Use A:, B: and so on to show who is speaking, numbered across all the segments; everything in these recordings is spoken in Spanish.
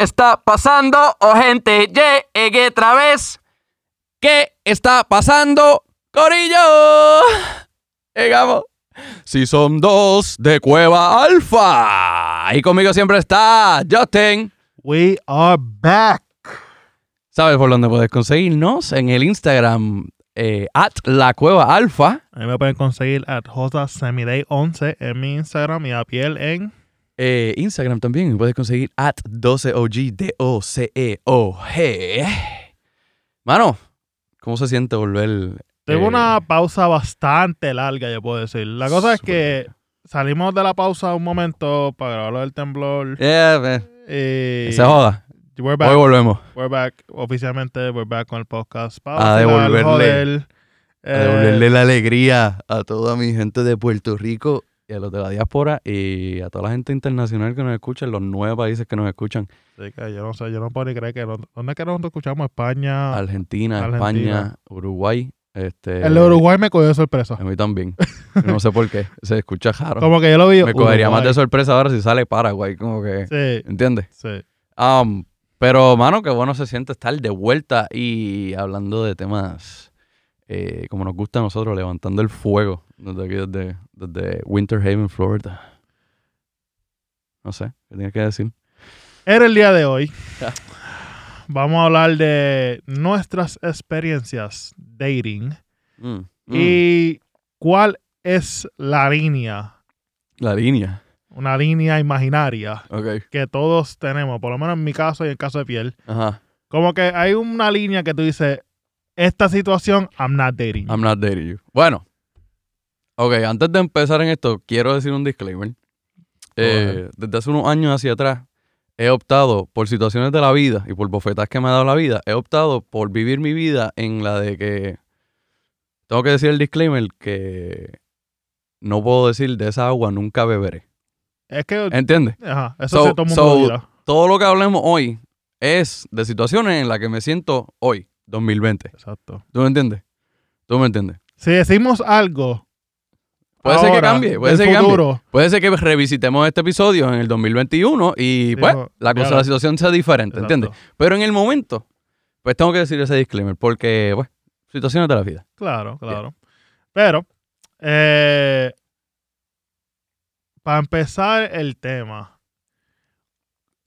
A: está pasando? Oh, gente, llegué otra vez.
B: ¿Qué está pasando, Corillo? Llegamos. Si son dos de Cueva Alfa. Y conmigo siempre está Justin.
C: We are back.
B: ¿Sabes por dónde puedes conseguirnos? En el Instagram, eh, at la Cueva Alfa.
C: A mí me pueden conseguir at Semiday11 en mi Instagram y a piel en.
B: Eh, Instagram también puedes conseguir at 12OG, D-O-C-E-O-G. Mano, ¿cómo se siente volver?
C: Tengo
B: eh,
C: una pausa bastante larga, yo puedo decir. La cosa es que salimos de la pausa un momento para grabar del temblor.
B: Yeah, man.
C: Y
B: Se joda.
C: We're back.
B: Hoy volvemos.
C: We're back. Oficialmente, we're back con el podcast.
B: A
C: Pausa,
B: devolverle-
C: joder.
B: A
C: Eh,
B: devolverle la alegría a toda mi gente de Puerto Rico y a los de la diáspora y a toda la gente internacional que nos escucha en los nueve países que nos escuchan.
C: sí, que yo no sé, yo no puedo ni creer que. ¿Dónde es que nosotros escuchamos? España.
B: Argentina,
C: Argentina.
B: España, Uruguay. Este,
C: el de Uruguay me cogió de sorpresa.
B: A mí también. No sé por qué. Se escucha raro.
C: Como que yo lo vi.
B: Me cogería más de sorpresa ahora si sale Paraguay. Como que.
C: Sí,
B: ¿Entiendes?
C: sí.
B: Um, pero, mano, qué bueno se siente estar de vuelta y hablando de temas eh, como nos gusta a nosotros, levantando el fuego desde aquí, desde, desde Winter Haven, Florida. No sé, ¿qué tienes que decir?
C: Era el día de hoy. Vamos a hablar de nuestras experiencias dating
B: Mm, mm.
C: y cuál es la línea,
B: La línea.
C: una línea imaginaria que todos tenemos, por lo menos en mi caso y en el caso de piel.
B: Ajá.
C: Como que hay una línea que tú dices, esta situación, I'm not dating.
B: I'm not dating you. Bueno. Ok, antes de empezar en esto, quiero decir un disclaimer. Eh, desde hace unos años hacia atrás, he optado por situaciones de la vida y por bofetas que me ha dado la vida, he optado por vivir mi vida en la de que tengo que decir el disclaimer que no puedo decir de esa agua nunca beberé.
C: es que,
B: ¿Entiendes?
C: ajá, eso
B: So-
C: el mundo
B: so-
C: dirá.
B: Todo lo que hablemos hoy es de situaciones en las que me siento hoy, 2020.
C: Exacto.
B: ¿Tú me entiendes? ¿Tú me entiendes?
C: Si decimos algo,
B: Puede ser que cambie, puede ser que cambie. Puede ser que revisitemos este episodio en el 2021 y pues la cosa, la situación sea diferente,
C: Exacto.
B: ¿entiendes? Pero en el momento, pues tengo que decir ese disclaimer porque, pues, situaciones de la vida.
C: Claro, claro. Pero, eh, para empezar el tema,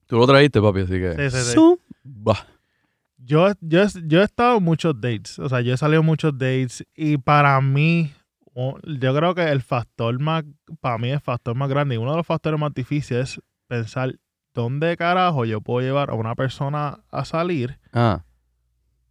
B: Tú lo trajiste, papi, así que...
C: Sí, sí, sí.
B: Zumba.
C: yo, yo, yo he estado en muchos dates, o sea, yo he salido en muchos dates y para mí, yo creo que el factor más, para mí el factor más grande y uno de los factores más difíciles es pensar dónde carajo yo puedo llevar a una persona a salir
B: Ah,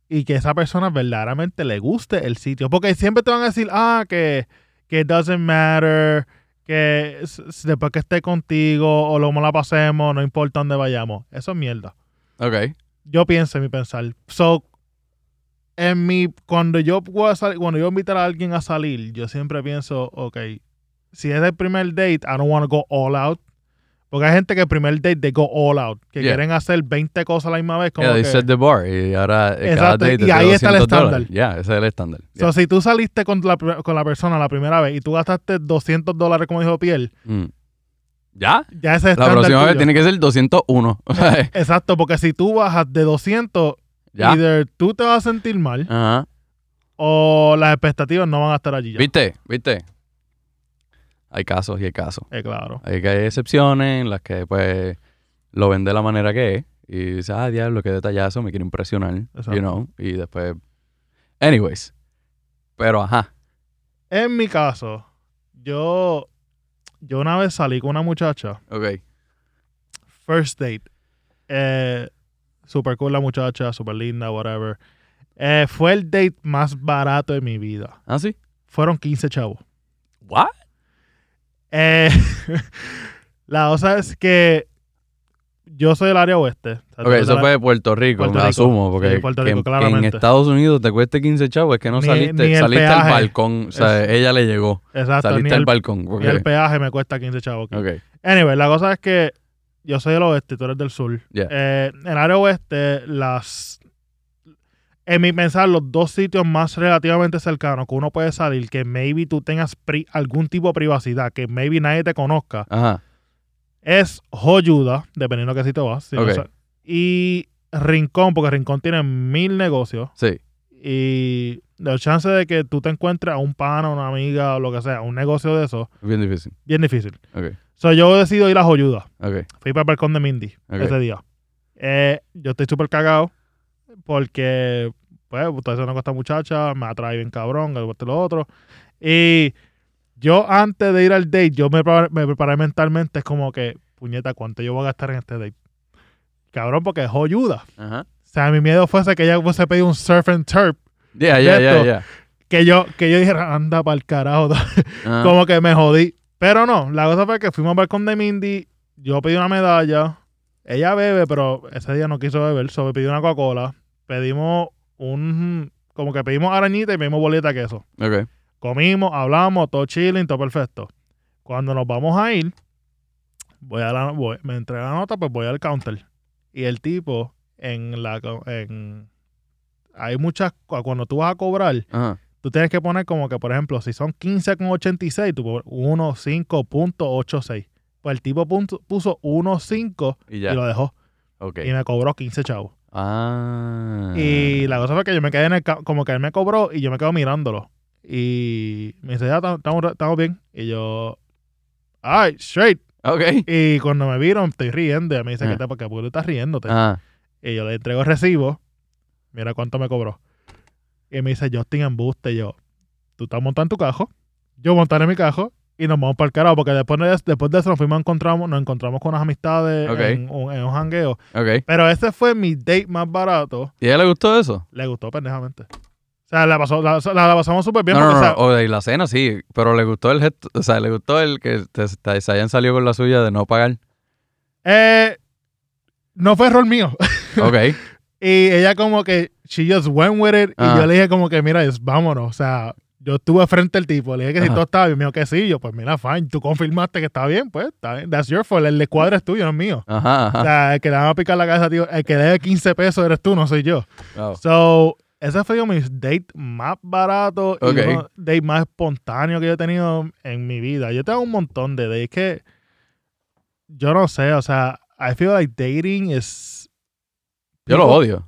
C: y que esa persona verdaderamente le guste el sitio. Porque siempre te van a decir, ah, que, que it doesn't matter, que después que esté contigo o lo la pasemos, no importa dónde vayamos. Eso es mierda.
B: ok.
C: Yo pienso en mi pensar. So, en mi, cuando yo voy a salir, cuando yo invitar a alguien a salir, yo siempre pienso, ok, si es el primer date, I don't want to go all out. Porque hay gente que el primer date they go all out, que
B: Yeah.
C: quieren hacer 20 cosas a la misma vez. Como
B: Yeah, they
C: que-
B: set the bar y ahora eh, cada
C: Exacto,
B: date
C: y ahí está el
B: 200 dólares.
C: estándar.
B: Ya, ese es el estándar.
C: So,
B: Ya.
C: si tú saliste con la, con la persona la primera vez y tú gastaste 200 dólares, como dijo Piel,
B: Mm. ¿Ya?
C: ya ese es
B: La próxima vez tiene que ser 201.
C: Exacto, porque si tú bajas de 200,
B: ¿Ya?
C: either tú te vas a sentir mal
B: Ajá.
C: o las expectativas no van a estar allí ya.
B: ¿Viste? ¿Viste? Hay casos y hay casos.
C: Eh, claro.
B: Hay que hay excepciones en las que pues lo ven de la manera que es y dice, ah, diablo, qué detallazo, me quiero impresionar,
C: Exacto.
B: you know, y después, anyways, pero ajá,
C: En mi caso, yo, yo una vez salí con una muchacha,
B: ok,
C: first date, eh, super cool la muchacha, super linda, whatever. Eh, fue el date más barato de mi vida.
B: ¿ah, sí?
C: Fueron 15 chavos.
B: ¿What?
C: Eh, la cosa es que yo soy del área oeste. O sea,
B: Ok, eso fue de Puerto Rico,
C: Puerto
B: me
C: Rico.
B: asumo, porque
C: Sí, Puerto Rico,
B: en- que en. Estados Unidos te cueste 15 chavos, es que no
C: Ni-
B: saliste,
C: ni
B: saliste al balcón, o sea,
C: Es-
B: ella le llegó,
C: Exacto,
B: saliste al balcón,
C: ni
B: ok,
C: el peaje me cuesta 15 chavos. aquí.
B: ok,
C: Anyway, la cosa es que yo soy del oeste y tú eres del sur.
B: Yeah.
C: Eh, en el área oeste, las. En mi pensar, los dos sitios más relativamente cercanos que uno puede salir, que maybe tú tengas pri- algún tipo de privacidad, que maybe nadie te conozca,
B: ajá,
C: es Joyuda, dependiendo de qué sitio vas. Si, no y Rincón, porque Rincón tiene mil negocios
B: Sí.
C: y la chance de que tú te encuentres a un pana, una amiga o lo que sea, un negocio de eso,
B: Bien difícil.
C: bien difícil.
B: Ok.
C: So, yo decido ir a Joyuda. Fui para el balcón de Mindy ese día. Eh, yo estoy súper cagado porque, pues, ustedes son esta muchacha, me atrae bien cabrón, y lo otro. Y yo, antes de ir al date, yo me, preparé- me preparé mentalmente, es como que, puñeta, ¿cuánto yo voy a gastar en este date? Cabrón, porque es joyuda.
B: Ajá.
C: O sea, mi miedo fuese que ella fuese pedir un surf and turf.
B: Ya, ya, ya,
C: Esto.
B: ya.
C: Que yo, que yo dijera, anda para el carajo. Como que me jodí. Pero no, la cosa fue que fuimos al balcón de Mindy, yo pedí una medalla, ella bebe, pero ese día no quiso beber, solo pidió una Coca-Cola, pedimos un, como que pedimos arañita y pedimos boleta de queso.
B: Ok.
C: Comimos, hablamos, todo chilling, todo perfecto. Cuando nos vamos a ir, voy a la, voy- me entrega la nota, pues voy al counter. Y el tipo, en la, en, hay muchas, cu- cuando tú vas a cobrar,
B: Ajá.
C: Tú tienes que poner como que, por ejemplo, si son 15,86, tú pones 1.5.86. Pues el tipo punto- puso 1.5
B: Y
C: y lo dejó. Y me cobró 15 chavos.
B: Ah.
C: Y la cosa fue que yo me quedé en el... Como que él me cobró y yo me quedo mirándolo. Y me dice, ya, tam- estamos bien. Y yo... Ay, straight.
B: Ok.
C: Y cuando me vieron, estoy riendo. Y me dice,
B: Ah.
C: ¿qué te, ¿por qué tú estás riéndote?
B: Ah.
C: Y yo le entrego el recibo. Mira cuánto me cobró. Y me dice, Justin Embuste. Y yo, tú estás montando tu cajo. Yo montaré mi cajo. Y nos vamos para el carajo. Porque después de, después de eso nos fuimos encontramos, nos encontramos con unas amistades
B: Ok.
C: en, un, en un jangueo.
B: Ok.
C: Pero ese fue mi date más barato.
B: ¿Y a ella le gustó eso?
C: Le gustó pendejamente. O sea, la, pasó, la, la- la pasamos súper bien.
B: no, no, no.
C: o sea,
B: O de la cena sí. Pero le gustó el gesto. O sea, le gustó el que te- te- se hayan salido con la suya de no pagar.
C: eh, no fue error mío.
B: Ok.
C: Y ella como que, she just went with it.
B: Ah.
C: Y yo le dije como que, mira, es, vámonos. O sea, yo estuve frente al tipo. Le dije que si todo estaba bien. Me dijo que sí. Yo, pues mira, fine. Tú confirmaste que está bien, pues está bien. That's your fault. El de cuadro es tuyo, no es mío.
B: Ajá,
C: O sea, el que le van a picar la cabeza, tío. El que debe 15 pesos eres tú, no soy yo. So, ese fue mi date más barato
B: Ok.
C: y uno date más espontáneo que yo he tenido en mi vida. Yo tengo un montón de dates que yo no sé, o sea, I feel like dating is...
B: Yo lo odio.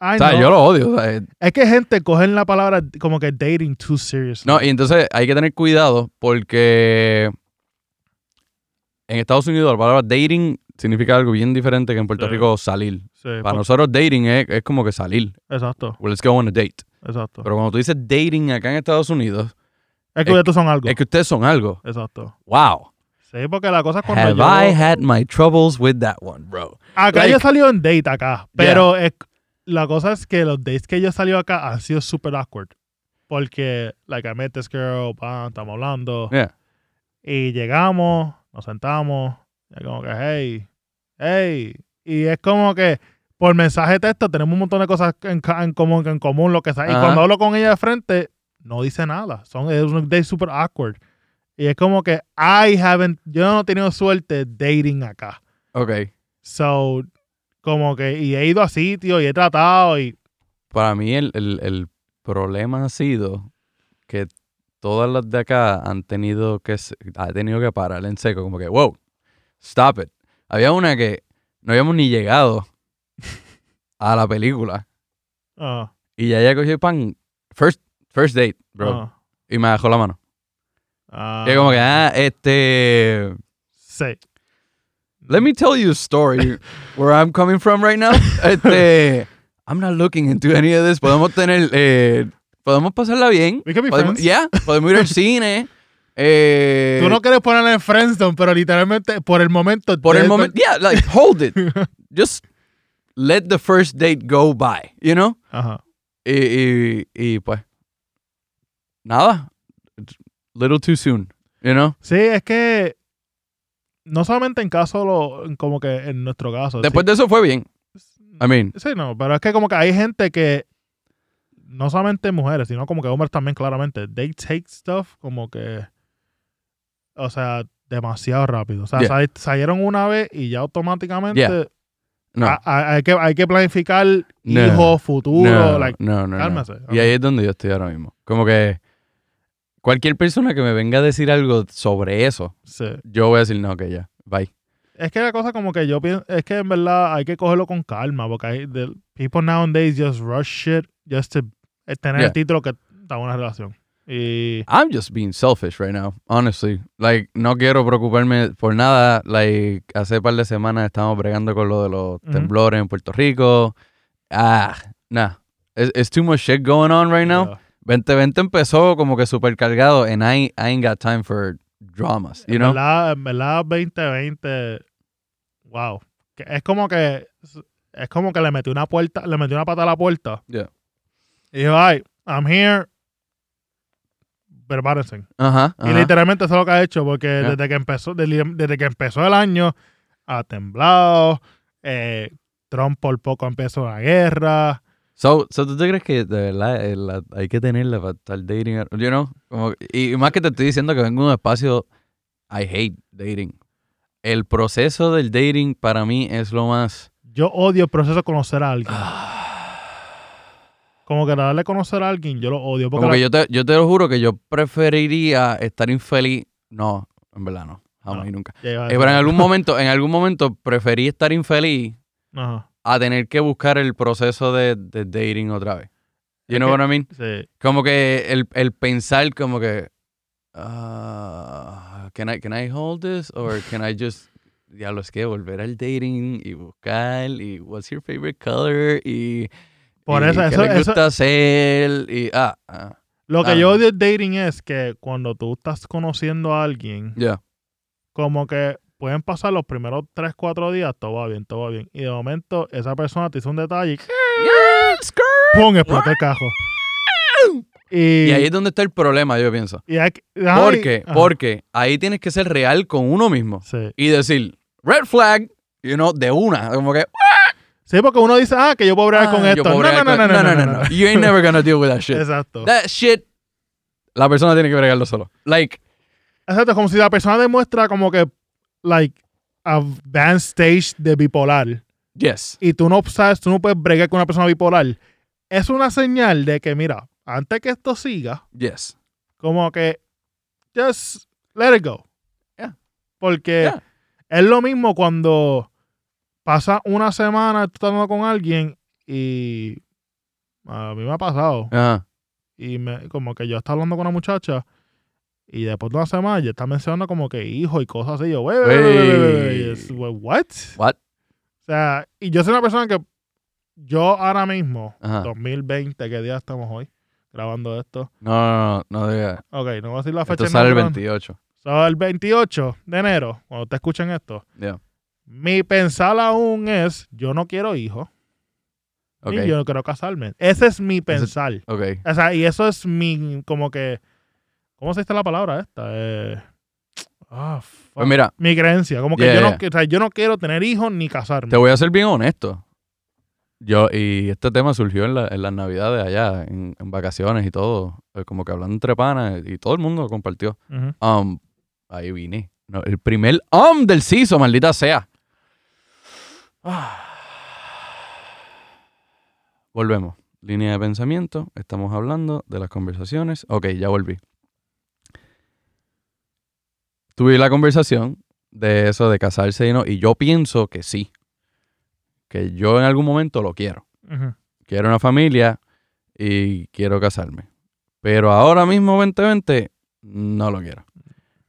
C: I
B: O sea, yo lo odio. o sea, eh,
C: Es que gente cogen la palabra como que dating too serious.
B: No, y entonces hay que tener cuidado porque en Estados Unidos la palabra dating significa algo bien diferente que en Puerto
C: Sí.
B: Rico salir.
C: Sí,
B: Para nosotros dating es, es como que salir.
C: Exacto,
B: Well, let's go on a date.
C: exacto.
B: Pero cuando tú dices dating acá en Estados Unidos,
C: es que
B: es-
C: ustedes son algo.
B: es que ustedes son algo.
C: Exacto.
B: Wow.
C: Sí, porque la cosa es cuando
B: Have
C: yo...
B: I had my troubles with that one, bro?
C: Acá
B: Like-
C: yo he salido en date acá, pero es- la cosa es que los dates que yo he salido acá han sido super awkward. Porque, like, I met this girl, pam, estamos hablando,
B: Yeah.
C: y llegamos, nos sentamos, y como que, hey, hey, y es como que por mensaje de texto tenemos un montón de cosas en, en común, en común, lo que sea, y
B: Ajá.
C: cuando hablo con ella de frente, no dice nada, son, es un date super awkward. Y es como que I haven't, yo no he tenido suerte dating acá.
B: Ok.
C: So, como que, y he ido a sitios y he tratado y,
B: Para mí el, el- el problema ha sido que todas las de acá han tenido que ha tenido que parar en seco, como que, wow, stop it. Había una que no habíamos ni llegado a la película
C: ah,
B: y ya ella cogió pan first first date, bro,
C: ah,
B: y me dejó la mano.
C: ah,
B: Y como que, ah, este,
C: sí.
B: Let me tell you a story where I'm coming from right now. Este, I'm not looking into any of this. Podemos tener, eh, podemos pasarla bien.
C: We can be
B: Podemos,
C: friends.
B: yeah, podemos ir al cine. Eh,
C: Tú no quieres ponerle en Friendzone, pero literalmente por el momento.
B: por el momento, yeah, like hold it. Just let the first date go by, you know?
C: Ajá.
B: Y, y, y pues, nada, little too soon, you know?
C: Sí, es que no solamente en caso, lo, como que en nuestro caso.
B: Después de eso fue bien. I mean,
C: sí, no, pero es que como que hay gente que no solamente mujeres, sino como que hombres también claramente, they take stuff como que, o sea, demasiado rápido. O sea,
B: Yeah.
C: sal- salieron una vez y ya automáticamente
B: Yeah. no.
C: a- a- hay, que, hay que planificar
B: No.
C: hijos, futuro,
B: no,
C: like,
B: no, no, no. Y ahí es donde yo estoy ahora mismo. Como que cualquier persona que me venga a decir algo sobre eso,
C: sí.
B: yo voy a decir, no, que ya, bye.
C: Es que la cosa como que yo pienso, es que en verdad hay que cogerlo con calma, porque hay, the, people nowadays just rush shit just to eh, tener
B: Yeah.
C: el título que está en una relación. Y
B: I'm just being selfish right now, honestly. Like, no quiero preocuparme por nada. Like, hace par de semanas estamos bregando con lo de los temblores en Puerto Rico. Ah, nah. It's, it's too much shit going on right now.
C: yeah.
B: 2020 empezó como que super cargado and I, I ain't got time for dramas, you
C: en
B: know?
C: verdad, en verdad 2020, wow. Es como que es como que le metió una puerta, le metió una pata a la puerta.
B: Yeah.
C: Y dijo, ay, I'm here. Prepárense.
B: Ajá,
C: Y literalmente eso es lo que ha hecho, porque
B: Yeah.
C: desde que empezó, desde, desde que empezó el año, ha temblado. eh, Trump por poco empezó la guerra.
B: So, so, ¿tú te crees que de verdad eh, la- hay que tenerla para estar dating? You know? Como, y, y más que te estoy diciendo que vengo de un espacio, I hate dating. El proceso del dating para mí es lo más...
C: Yo odio el proceso de conocer a alguien.
B: Ah.
C: Como que darle a conocer a alguien, yo lo odio. Porque
B: Como que
C: la-
B: yo te, yo te lo juro que yo preferiría estar infeliz. No, en verdad no. Jamás
C: No.
B: y nunca. Eh, pero en algún momento, en algún momento preferí estar infeliz
C: Ajá,
B: a tener que buscar el proceso de, de dating otra vez. You know what I mean?
C: sí.
B: Como que el, el pensar como que ah, can I can I hold this or can I just ya lo es que volver al dating y buscar y what's your favorite color y
C: Por
B: y
C: eso,
B: qué
C: eso, eso-
B: gusta hacer y ah, ah
C: lo que
B: ah.
C: yo odio del dating es que cuando tú estás conociendo a alguien,
B: ya
C: como que pueden pasar los primeros 3, 4 días, todo va bien, todo va bien. Y de momento esa persona te hizo un detalle y ¡pum! explota el cajo. Y,
B: y ahí es donde está el problema yo pienso
C: y hay que- ay,
B: ¿por qué?
C: ajá,
B: porque ahí tienes que ser real con uno mismo
C: Sí.
B: y decir red flag you know de una como que
C: Sí, porque uno dice, ah, que yo puedo bregar con
B: ah, yo
C: esto. No,
B: bregar
C: no, no,
B: con-
C: no, no, no, no.
B: you ain't never gonna deal with that shit
C: Exacto.
B: That shit, la persona tiene que bregarlo solo. Like,
C: Exacto, como si la persona demuestra como que, like, advanced stage de bipolar.
B: yes.
C: y tú no sabes, tú no puedes bregar con una persona bipolar, es una señal de que, mira, antes que esto siga,
B: Yes.
C: como que just let it go.
B: Yeah.
C: Porque
B: Yeah.
C: es lo mismo cuando pasa una semana tú estás hablando con alguien y a mí me ha pasado
B: Ajá.
C: y me, como que yo estaba hablando con una muchacha y después de una semana ya está mencionando como que hijo y cosas así. Yo, wey, wey, wey, wey, wey, wey, wey, y es, "Wey, what?
B: What?
C: O sea, y yo soy una persona que yo ahora mismo,
B: Ajá.
C: 2020, ¿qué día estamos hoy? Grabando esto.
B: No, no, no, no diga.
C: Ok, no voy a decir la fecha.
B: Esto sale el
C: grabando.
B: 28.
C: So, el 28 de enero, cuando te escuchen esto,
B: Yeah.
C: mi pensar aún es, yo no quiero hijos
B: Ok.
C: y yo no quiero casarme. Ese es mi pensar.
B: Ok.
C: O sea, y eso es mi, como que, ¿cómo se dice la palabra esta? Eh, ah, fuck.
B: Pues mira,
C: mi creencia, como que
B: Yeah,
C: yo, no, o sea, yo no quiero tener hijos ni casarme.
B: te voy a ser bien honesto. Yo, y este tema surgió en, la- en las navidades allá, en, en vacaciones y todo. eh, Como que hablando entre panas y todo el mundo lo compartió. Um, ahí vine. No, el primer um del CISO, maldita sea. Ah. Volvemos. Línea de pensamiento. Estamos hablando de las conversaciones. Ok, ya volví. Tuve la conversación de eso de casarse y no. Y yo pienso que sí. Que yo en algún momento lo quiero. Quiero una familia y quiero casarme. Pero ahora mismo 2020 no lo quiero.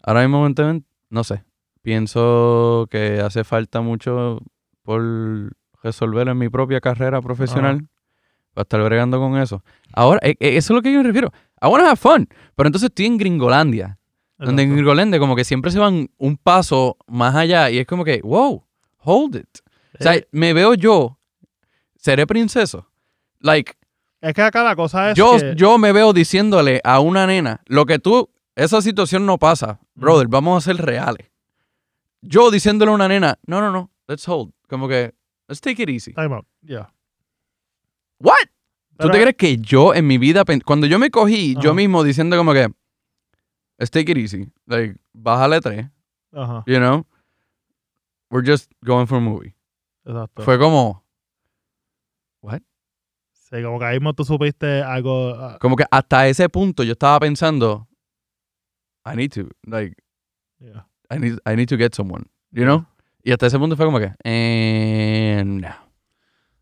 B: Ahora mismo 2020 no sé. Pienso que hace falta mucho por resolver en mi propia carrera profesional. Para estar bregando con eso. Ahora, e- e- eso es lo que yo me refiero. I wanna have fun. Pero entonces estoy en Gringolandia. Donde en
C: Exacto.
B: Gringolandia como que siempre se van un paso más allá. Y es como que, wow, hold it. O sea,
C: Eh,
B: me veo yo, seré princeso. Like,
C: es que acá la cosa es
B: yo,
C: que-
B: yo me veo diciéndole a una nena, lo que tú, esa situación no pasa, brother, vamos a ser reales. Yo diciéndole a una nena, no, no, no, let's hold. Como que, let's take it easy.
C: Time out. Yeah.
B: What? ¿Tú te crees que yo en mi vida, cuando yo me cogí yo mismo diciendo como que, let's take it easy, like, bájale tres,
C: Ajá.
B: you know, we're just going for a movie.
C: Exacto.
B: Fue como,
C: Sí, como que ahí mismo tú supiste algo. ah,
B: como que hasta ese punto yo estaba pensando, I need to, like,
C: yeah.
B: I need, I need to get someone, you know? Y hasta ese punto fue como que, eh, no.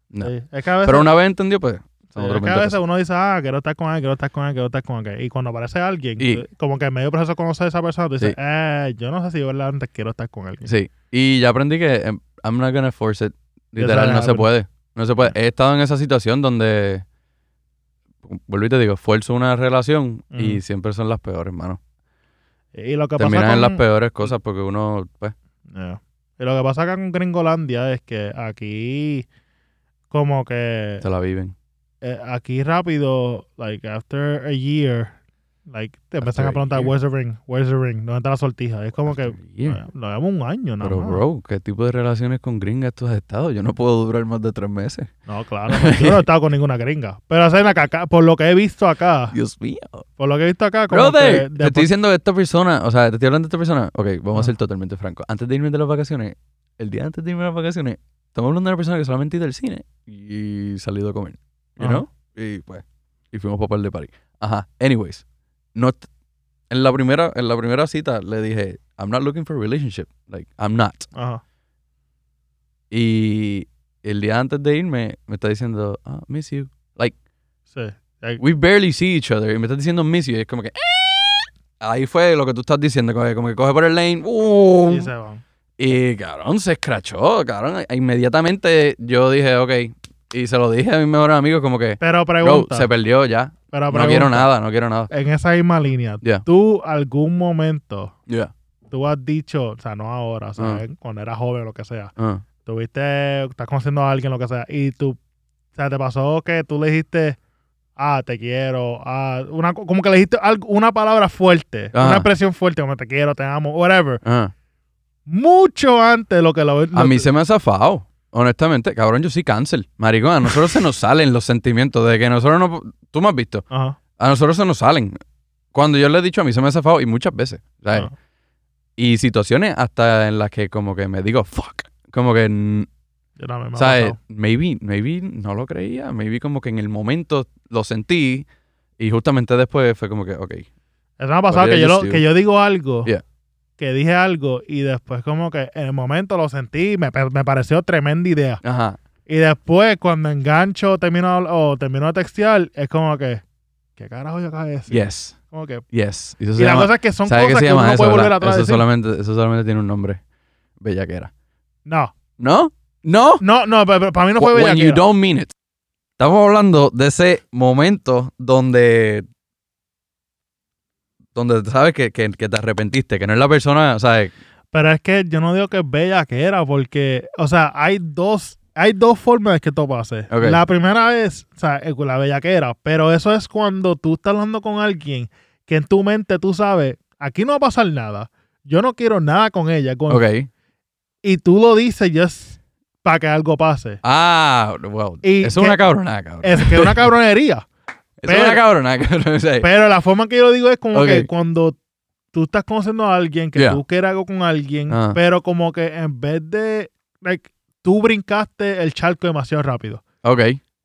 B: No.
C: Sí. Es que a veces,
B: Pero una vez entendió, pues,
C: sí,
B: son
C: es
B: otros
C: que a
B: 20
C: veces uno dice, ah, quiero estar con él, quiero estar con él, quiero estar con él. Y cuando aparece alguien,
B: Y-
C: tú- como que en medio proceso de conocer a esa persona, tú dices,
B: Sí.
C: eh, yo no sé si yo verdaderamente quiero estar con alguien.
B: Sí. Y ya aprendí que em, I'm not gonna force it. Literal, no se puede. No se puede. He estado en esa situación donde, vuelvo y te digo, esfuerzo una relación y siempre son las peores, hermano.
C: Y lo que
B: Terminan
C: pasa
B: en
C: con,
B: las peores cosas porque uno, pues,
C: Yeah. Y lo que pasa acá con Gringolandia es que aquí, como que
B: se la viven.
C: Eh, aquí rápido, like after a year, like te empiezan
B: After
C: a preguntar,
B: year.
C: where's the ring, where's the ring, ¿dónde está la sortija? Es como que
B: After
C: eh, lo vemos un año, nada
B: Pero,
C: más.
B: bro, ¿qué tipo de relaciones con gringas tú has estado? Yo no puedo durar más de tres meses.
C: No, claro, no, yo no he estado con ninguna gringa. Pero o sea, acá, por lo que he visto acá,
B: Dios mío.
C: por lo que he visto acá, como
B: Brother,
C: que
B: te estoy diciendo esta persona, o sea, te estoy hablando de esta persona. Ok, vamos a ser totalmente francos. Antes de irme de las vacaciones, el día antes de irme de las vacaciones, estamos hablando de una persona que solamente ha ido al cine y salido a comer. You
C: Ajá.
B: know? Y pues, y fuimos para par de París. Ajá. Anyways, no, en la primera, en la primera cita le dije, I'm not looking for a relationship. Like, I'm not.
C: Ajá.
B: Y el día antes de irme, me está diciendo, ah, miss you.
C: Sí. Like,
B: We barely see each other. Y me estás diciendo miss you. Y es como que. "Eh". Ahí fue lo que tú estás diciendo. Como que, como que coge por el lane. ¡uh!
C: y se van.
B: Y cabrón, se escrachó. Cabrón. Inmediatamente yo dije, ok. Y se lo dije a mis mejores amigos, como que.
C: Pero
B: Bro,
C: pregunta,
B: se perdió ya.
C: pero
B: No quiero nada, no quiero nada.
C: En esa misma línea,
B: Yeah.
C: ¿tú algún momento
B: Yeah.
C: tú has dicho, o sea, no ahora, o sea,
B: Ah.
C: cuando eras joven o lo que sea,
B: Ah.
C: tuviste, estás conociendo a alguien, lo que sea, y tú, o sea, te pasó que tú le dijiste, ah, te quiero, ah, una, co- como que le dijiste algo- una palabra fuerte, una expresión fuerte, como te quiero, te amo, whatever, mucho antes de lo que lo
B: A mí se me ha zafado. Honestamente, cabrón, yo sí cáncer. Maricón, a nosotros se nos salen los sentimientos de que nosotros no. Tú me has visto.
C: Ajá,
B: A nosotros se nos salen. Cuando yo le he dicho a mí se me ha zafado y muchas veces. ¿sabes?
C: ajá.
B: Y situaciones hasta en las que como que me digo, fuck. Como que,
C: Yo también me
B: ¿sabes? Maybe, maybe no lo creía. Maybe como que en el momento lo sentí y justamente después fue como que, ok.
C: Eso me ha pasado que yo, lo- que yo digo algo,
B: Yeah.
C: Que dije algo, y después como que en el momento lo sentí, y me, me pareció tremenda idea.
B: Ajá.
C: Y después, cuando engancho termino, o termino de textear, es como que, ¿qué carajo yo acabo de decir?
B: Yes.
C: Como que,
B: Yes. Y, eso
C: y
B: se
C: la
B: llama-
C: cosa es que son
B: ¿Sabes qué
C: cosas
B: se
C: que uno
B: llama eso?
C: puede volver atrás
B: eso, solamente, eso solamente tiene un nombre. Bellaquera.
C: No,
B: ¿No? ¿No?
C: no, no, pero, para mí no fue
B: When you
C: bellaquera.
B: don't mean it. Estamos hablando de ese momento donde donde sabes que, que, que te arrepentiste, que no es la persona, ¿sabes?
C: Pero es que yo no digo que es bellaquera, porque, o sea, hay dos, hay dos formas de que esto pase. La primera es, o sea, eh, la bellaquera, pero eso es cuando tú estás hablando con alguien que en tu mente tú sabes, aquí no va a pasar nada. Yo no quiero nada con ella. Con. Y tú lo dices just para que algo pase.
B: Ah, well,
C: Y
B: eso es
C: que-
B: una cabronada, cabrón.
C: Es que es una cabronería.
B: Eso es
C: pero-
B: una cabrón. sea,
C: Pero la forma que yo lo digo es como que cuando tú estás conociendo a alguien, que
B: Yeah.
C: tú quieres algo con alguien,
B: Ah.
C: pero como que en vez de, like, tú brincaste el charco demasiado rápido.
B: ok.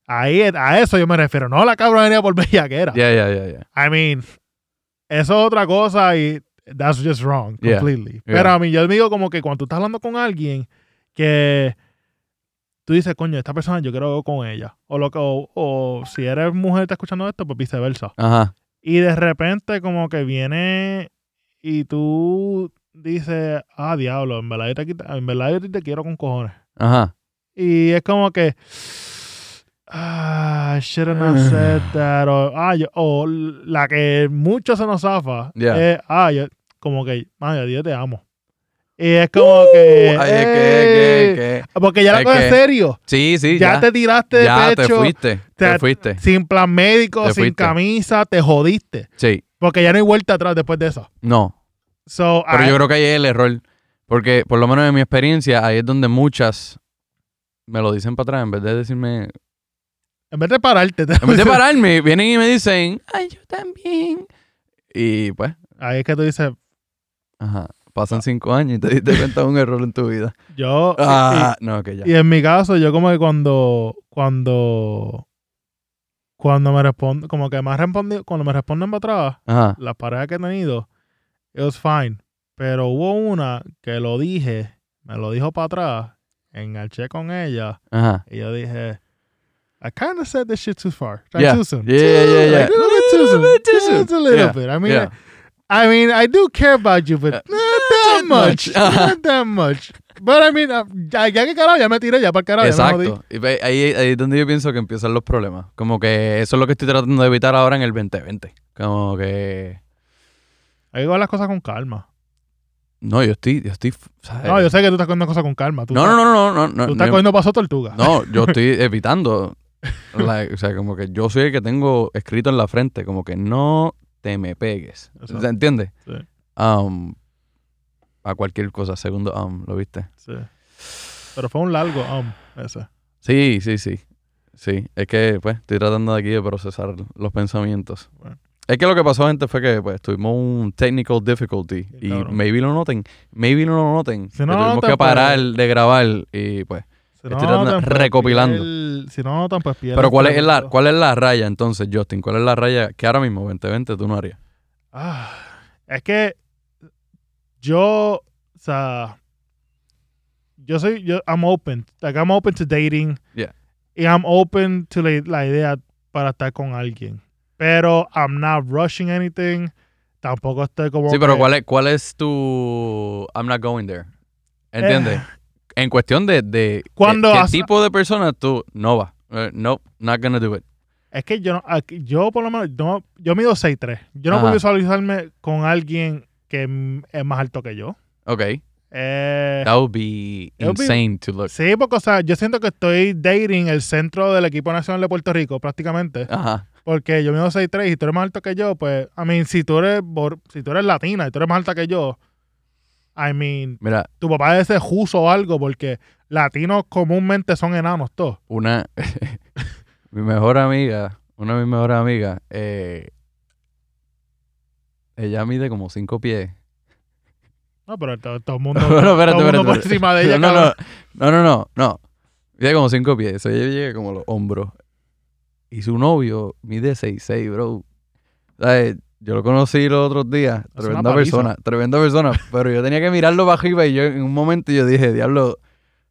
C: Ahí, a eso yo me refiero, no la cabronería por bellaquera.
B: Ya, ya, ya, ya.
C: I mean, eso es otra cosa y that's just wrong,
B: Yeah.
C: completely.
B: Yeah.
C: Pero a mí yo digo como que cuando tú estás hablando con alguien que tú dices, coño, esta persona yo quiero algo con ella. O, lo o, o si eres mujer y estás escuchando esto, pues viceversa.
B: Ajá.
C: Y de repente como que viene y tú dices, ah, diablo, en verdad yo te, en verdad yo te quiero con cojones.
B: Ajá.
C: Y es como que, ah, I shouldn't have said that. O, ah, yo- o la que mucho se nos zafa
B: Yeah.
C: es, ah, yo, como que, man, yo te amo. Y es como que,
B: Ay, es que, que, que-
C: porque ya la cosa
B: que-
C: es serio.
B: Sí, sí,
C: ya,
B: ya.
C: te tiraste de
B: ya
C: pecho,
B: te fuiste. Te,
C: te-
B: fuiste.
C: sin plan médico,
B: Te
C: sin
B: fuiste.
C: camisa, te jodiste.
B: Sí.
C: Porque ya no hay vuelta atrás después de eso.
B: No.
C: So,
B: Pero yo creo que ahí es el error. Porque, por lo menos en mi experiencia, ahí es donde muchas me lo dicen para atrás. En vez de decirme.
C: en vez de pararte, te-
B: En vez de pararme, vienen y me dicen, ay, yo también. Y pues,
C: ahí es que tú dices,
B: ajá. Pasan cinco años y te diste cuenta de un error en tu vida.
C: yo. y-
B: Ah, no, que ya.
C: Y en mi caso, yo como que cuando, cuando, cuando me responden, como que me han respondido, cuando me responden para atrás,
B: Ajá.
C: las parejas que he tenido, it was fine. Pero hubo una que lo dije me lo dijo para atrás, enganché con ella
B: Ajá.
C: y yo dije, I kind of said this shit too far. Like,
B: Yeah.
C: Too soon.
B: Yeah, yeah, yeah, yeah.
C: Like, a little bit too soon. Just a little
B: Yeah,
C: bit. I mean,
B: yeah.
C: I mean, I do care about you, but
B: Yeah.
C: not that much. Not that much. But I mean, uh, ya, ya que carajo, ya me tiré, ya para el carajo.
B: Exacto. Y ahí, ahí es donde yo pienso que empiezan los problemas. Como que eso es lo que estoy tratando de evitar ahora en el 2020. Como que...
C: Hay que ver las cosas con calma.
B: No, yo estoy... Yo estoy ¿sabes?
C: No, yo sé que tú estás cogiendo cosas con calma. Tú
B: no,
C: estás,
B: no, no, no, no, no,
C: Tú estás
B: no,
C: cogiendo paso tortuga.
B: no, yo estoy evitando. like, o sea, como que yo soy el que tengo escrito en la frente, como que no te me pegues.
C: Exacto.
B: ¿Se entiende?
C: Sí.
B: Um, a cualquier cosa, segundo um, ¿lo viste?
C: Sí. Pero fue un largo um, ese.
B: Sí, sí, sí. Sí, es que pues estoy tratando de aquí de procesar los pensamientos.
C: Bueno.
B: Es que lo que pasó, gente, fue que pues tuvimos un technical difficulty y maybe lo noten, maybe no lo noten.
C: Si
B: que
C: no lo
B: tuvimos que parar
C: pues-
B: de grabar y pues.
C: Si
B: Estoy
C: pues,
B: recopilando.
C: piel- si no notan, pues.
B: Pero ¿cuál es la cuál es la raya entonces, Justin? ¿Cuál es la raya que ahora mismo 2020 tú no harías?
C: Ah, es que yo, o sea, yo soy, yo, I'm open. Like, I'm open to dating.
B: Yeah.
C: Y I'm open to la, la idea para estar con alguien. Pero I'm not rushing anything. Tampoco estoy como.
B: Sí, pero
C: que-
B: ¿cuál es cuál es tu I'm not going there? ¿Entiendes?
C: Eh.
B: En cuestión de, de
C: Cuando
B: qué, tipo de persona tú no va. Eh, no, not gonna do it.
C: Es que yo, no- aquí- yo por lo menos, no, yo mido 6'3". Yo no
B: Ajá.
C: puedo visualizarme con alguien que es más alto que yo.
B: Okay.
C: Eh,
B: That would be insane to look.
C: sí, porque, o sea, yo siento que estoy dating el centro del equipo nacional de Puerto Rico, prácticamente.
B: Ajá.
C: Porque yo mido 6'3 y tú eres más alto que yo, pues, I mean, si tú eres, si tú eres latina y tú eres más alta que yo, I mean,
B: Mira,
C: tu papá es ese juso o algo, porque latinos comúnmente son enanos todos.
B: una mi mejor amiga, una de mis mejores amigas, eh, ella mide como cinco pies.
C: No, pero todo, todo el mundo,
B: Bueno, espérate,
C: todo el mundo
B: espérate,
C: por
B: espérate.
C: encima de ella,
B: no, no, no, no, no, no. Mide como cinco pies. Ella llega como los hombros. Y su novio mide 6'6, bro. ¿Sabes? Yo lo conocí los otros días.
C: una
B: Tremenda persona, tremenda persona. pero yo tenía que mirarlo bajo arriba y yo en un momento yo dije, diablo,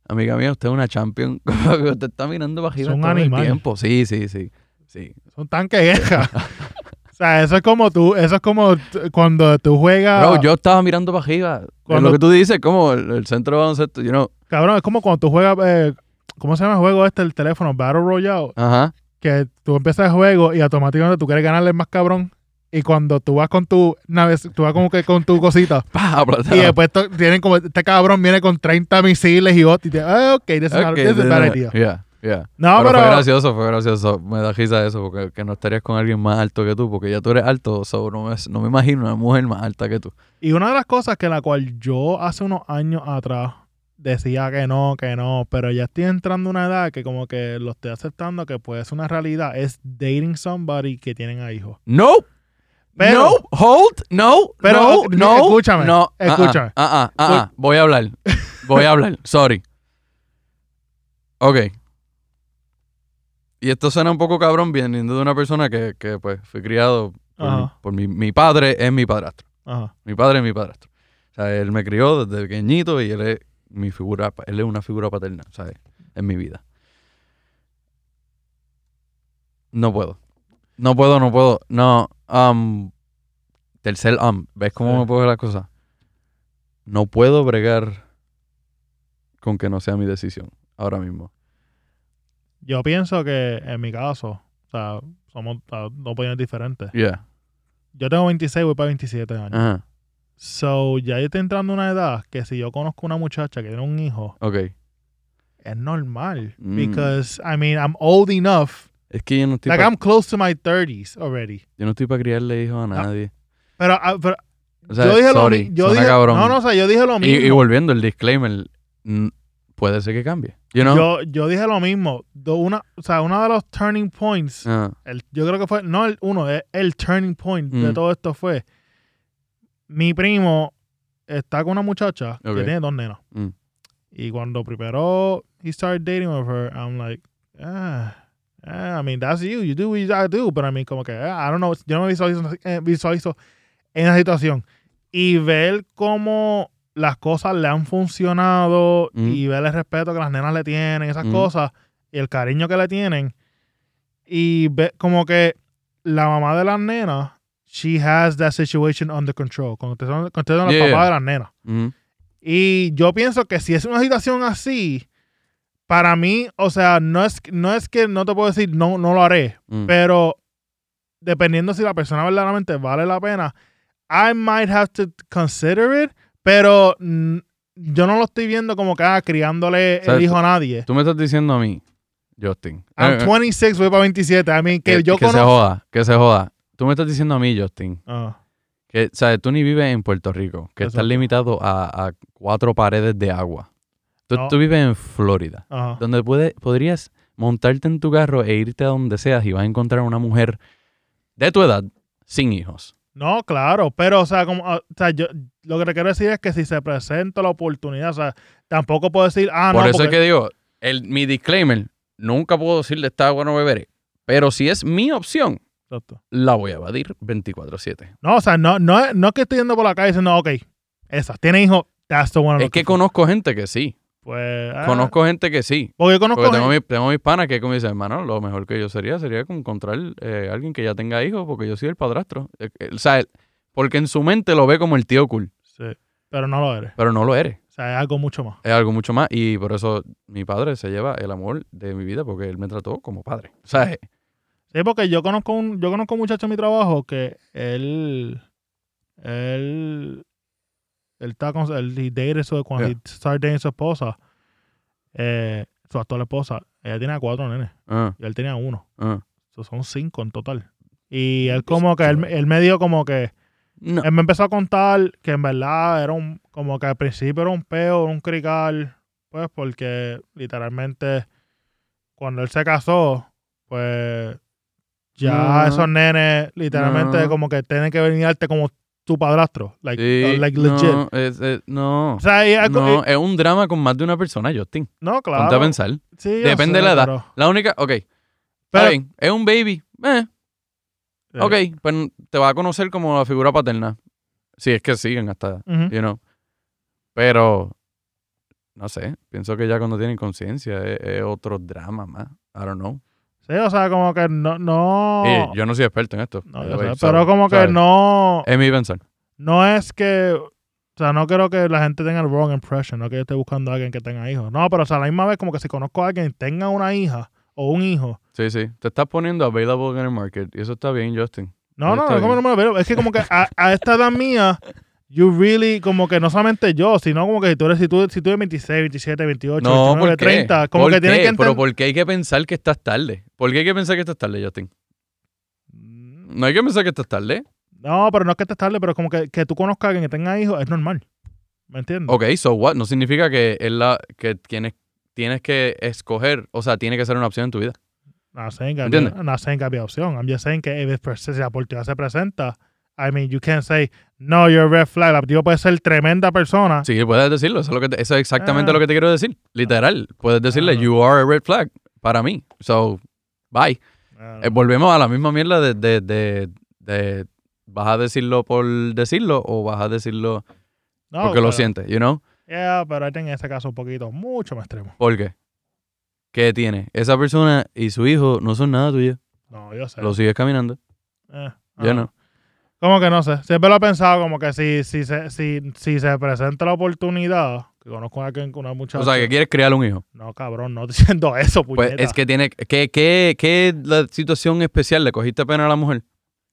B: amiga mía, usted es una champion. Usted está mirando arriba
C: Es
B: todo
C: animal.
B: el tiempo. Sí, sí, sí. Sí.
C: Son tanque guerra. o sea, eso es como tú, eso es como cuando tú juegas.
B: Bro, yo estaba mirando bajo arriba. Es
C: Cuando-
B: lo que tú dices, como el, el centro de baloncesto, you know.
C: Cabrón, es como cuando tú juegas. eh, ¿Cómo se llama el juego este, el teléfono? Battle Royale.
B: Ajá.
C: Que tú empiezas el juego y automáticamente tú quieres ganarle más cabrón. Y cuando tú vas con tu nave, tú vas como que con tu cosita.
B: Aplastado.
C: Y después tienen como, este cabrón viene con 30 misiles y otros. Y te, ah, ok, this is, not-
B: Ok,
C: this is bad idea.
B: Yeah, yeah.
C: No,
B: pero,
C: pero,
B: fue gracioso, fue gracioso. Me da risa eso, porque que no estarías con alguien más alto que tú, porque ya tú eres alto, so no, me, no me imagino una mujer más alta que tú.
C: Y una de las cosas que la cual yo hace unos años atrás decía que no, que no, pero ya estoy entrando a una edad que como que lo estoy aceptando que puede ser una realidad, es dating somebody que tienen a hijos.
B: No,
C: Pero-
B: no, hold, no,
C: Pero,
B: no,
C: escúchame,
B: no, ah, ah,
C: escúchame.
B: ah, ah, ah, voy a hablar, voy a hablar, sorry. Ok. Y esto suena un poco cabrón viniendo de una persona que, que pues, fui criado por, mi, por mi, mi padre, es mi padrastro.
C: Ajá.
B: Mi padre es mi padrastro. O sea, él me crió desde pequeñito y él es mi figura, él es una figura paterna, ¿sabes? En mi vida. No puedo. No puedo, no puedo. No. Um, tercer um. ¿Ves cómo
C: Sí.
B: me puedo ver las cosas? No puedo bregar con que no sea mi decisión ahora mismo.
C: Yo pienso que en mi caso, o sea, somos o sea, dos opiniones diferentes.
B: Yeah.
C: Yo tengo 26, voy para 27 años.
B: Ajá.
C: So, ya yo estoy entrando a una edad que si yo conozco una muchacha que tiene un hijo,
B: Ok.
C: es normal.
B: Mm.
C: Because, I mean, I'm old enough.
B: Es que yo no estoy
C: Like,
B: pa-
C: I'm close to my 30s already.
B: yo no estoy para criarle hijos a nadie.
C: Pero, ah, pero
B: O sea,
C: yo dije
B: sorry,
C: lo mismo. Yo dije,
B: cabrón.
C: no, no, o sea, yo dije lo mismo.
B: y volviendo, el disclaimer, puede ser que cambie. You know?
C: yo, yo dije lo mismo. Una, o sea, uno de los turning points,
B: Ah,
C: el- yo creo que fue, no el uno, el, el turning point de
B: Mm.
C: todo esto fue, mi primo está con una muchacha que tiene dos nenas.
B: Mm.
C: Y cuando primero he started dating with her, I'm like, ah, ah, I mean, that's you, you do what you gotta do. But I mean, como que, ah, I don't know, yo no me visualizo, eh, visualizo en esa situación. Y ver cómo las cosas le han funcionado
B: Mm.
C: y ver el respeto que las nenas le tienen, esas
B: Mm.
C: cosas, y el cariño que le tienen. Y ve como que la mamá de las nenas, she has that situation under control. Son, cuando te son los
B: Yeah.
C: papás de las nenas.
B: Ujú.
C: Y yo pienso que si es una situación así, para mí, o sea, no es, no es que no te puedo decir no, no lo haré,
B: Mm.
C: pero dependiendo si la persona verdaderamente vale la pena, I might have to consider it, pero yo no lo estoy viendo como que ah, criándole el hijo a nadie.
B: Tú me estás diciendo a mí, Justin.
C: I'm
B: eh, eh,
C: 26, voy para 27. I mean, que,
B: que,
C: yo
B: que se joda, que se joda. Tú me estás diciendo a mí, Justin,
C: Ah,
B: que, ¿sabes? Tú ni vives en Puerto Rico, que estás limitado a, a cuatro paredes de agua. Tú,
C: No.
B: tú vives en Florida,
C: ajá.
B: donde puede, podrías montarte en tu carro e irte a donde seas y vas a encontrar una mujer de tu edad sin hijos.
C: No, claro, pero, o sea, como, ah, o sea, yo, lo que te quiero decir es que si se presenta la oportunidad, o sea, tampoco puedo decir, ah,
B: Por
C: no,
B: eso
C: porque-
B: es que digo, el, mi disclaimer, nunca puedo decirle esta agua no beberé. Pero si es mi opción,
C: Exacto.
B: la voy a evadir 24-7.
C: No, o sea, no, no, es- no es que estoy yendo por la calle diciendo, ok, esa, tiene hijos, that's the one.
B: Es que conozco gente que sí.
C: Pues, ah,
B: Conozco gente que sí.
C: Porque yo conozco
B: Porque tengo,
C: gente-
B: mi- tengo mis panas que como dicen, hermano, lo mejor que yo sería sería encontrar eh, alguien que ya tenga hijos porque yo soy el padrastro. Eh, eh, O sea, porque en su mente lo ve como el tío cool,
C: Sí, pero no lo eres.
B: pero no lo eres.
C: O sea, es algo mucho más.
B: Es algo mucho más y por eso mi padre se lleva el amor de mi vida porque él me trató como padre. O sea, eh,
C: Sí, porque yo conozco un, yo conozco un muchacho en mi trabajo que él, él, él está con, él he dated su, cuando
B: Yeah.
C: he started dating su esposa, eh, su actual esposa, ella tenía cuatro nenes
B: ah,
C: y él tenía uno. So, son cinco en total. Y él como que, él, él me dio como que,
B: No.
C: él me empezó a contar que en verdad era un, como que al principio era un peo, un crical, pues porque literalmente cuando él se casó, pues ya
B: No.
C: esos nenes literalmente
B: No.
C: como que tienen que venirte como tu padrastro, like,
B: Sí,
C: uh, like legit.
B: no, es- es- no.
C: O sea, y algo-
B: No, es un drama con más de una persona, Justin.
C: no, claro.
B: Ponte a pensar.
C: Sí,
B: Depende
C: sé,
B: de la edad.
C: pero-
B: La única, ok, está
C: Pero-
B: bien, es un baby. Eh,
C: eh,
B: ok, pues te va a conocer como la figura paterna. Si es que siguen hasta,
C: ujú.
B: you know. Pero, no sé, pienso que ya cuando tienen conciencia es, es otro drama más. I don't know.
C: Sí, o sea, como que no, no.
B: Yo no soy experto en esto.
C: No, yo sé, pero como que
B: ¿sabes?
C: no,
B: Es mi pensar.
C: no es que, o sea, no creo que la gente tenga el wrong impression, no que yo esté buscando a alguien que tenga hijos. No, pero o sea, a la misma vez como que si conozco a alguien tenga una hija o un hijo.
B: Sí, sí. Te estás poniendo available en el market. Y eso está bien, Justin.
C: No, no, no, como no
B: bien.
C: me lo veo. Es que como que a, a esta edad mía, you really, como que no solamente yo, sino como que si tú eres, si tú, si tú eres 26, 27, 28,
B: No,
C: 29,
B: ¿por qué?
C: 30, como
B: ¿Por
C: que tienes
B: qué?
C: que entender.
B: Pero ¿por qué hay que pensar que estás tarde? ¿Por qué hay que pensar que estás tarde, Justin? No hay que pensar que estás tarde.
C: No, pero no es que estés tarde, pero como que, que tú conozcas a alguien que tenga hijos es normal. ¿Me entiendes?
B: Ok, so what? No significa que es la que tienes, tienes que escoger, o sea, tiene que ser una opción en tu vida.
C: Not saying que
B: ¿Entiendes?
C: había, opción. I'm just saying que if si la oportunidad se presenta, I mean, you can't say, no, you're a red flag. La tipo puede ser tremenda persona.
B: Sí, puedes decirlo. Eso es, lo que te- eso es exactamente
C: Ah.
B: lo que te quiero decir. Literal. Puedes decirle,
C: Ah,
B: you are a red flag para mí. So, bye.
C: Ah,
B: Eh, volvemos a la misma mierda de, de, de, de- ¿Vas a decirlo por decirlo o vas a decirlo
C: no,
B: porque lo sientes, you know?
C: Yeah, pero I think en ese caso un poquito, mucho más extremo.
B: ¿Por qué? ¿Qué tiene? Esa persona y su hijo no son nada tuyo.
C: No, yo sé.
B: Lo sigues caminando.
C: Eh,
B: Ya
C: ah.
B: no.
C: Como que no sé. Siempre lo he pensado como que si, si, se, si, si se presenta la oportunidad, que conozco a alguien con una muchacha.
B: O sea, que quieres criar un hijo.
C: No, cabrón, no estoy diciendo eso,
B: Pues
C: puñeta.
B: es que tiene. ¿Qué, qué, qué es la situación especial? ¿Le cogiste pena a la mujer?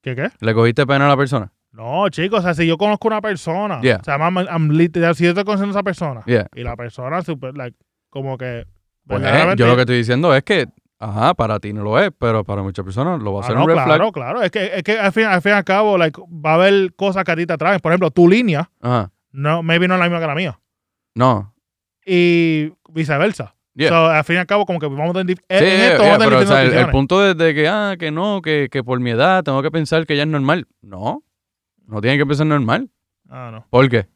C: ¿Qué qué?
B: ¿Le cogiste pena a la persona?
C: No, chicos, o sea, si yo conozco una persona,
B: Yeah.
C: o sea, I'm, I'm literal, si yo estoy conociendo a esa persona,
B: Yeah.
C: y la persona, super, like, como que.
B: Pues, eh,
C: verdaderamente-
B: yo lo que estoy diciendo es que, ajá, para ti no lo es, pero para muchas personas lo va a
C: Ah,
B: ser
C: no,
B: un red
C: claro,
B: flag.
C: claro. Es que, es que al, fin, al fin y al cabo, like, va a haber cosas que a ti te atraen. Por ejemplo, tu línea,
B: Ajá.
C: no, maybe no es la misma que la mía.
B: No.
C: Y viceversa.
B: Yeah.
C: So, al fin y al cabo, como que vamos a tener.
B: Sí,
C: en esto
B: yeah,
C: vamos a tener
B: pero o sea, el, punto de, de que, ah, que no, que, que por mi edad tengo que pensar que ya es normal. No. No tiene que pensar normal.
C: Ah, no.
B: ¿Por qué?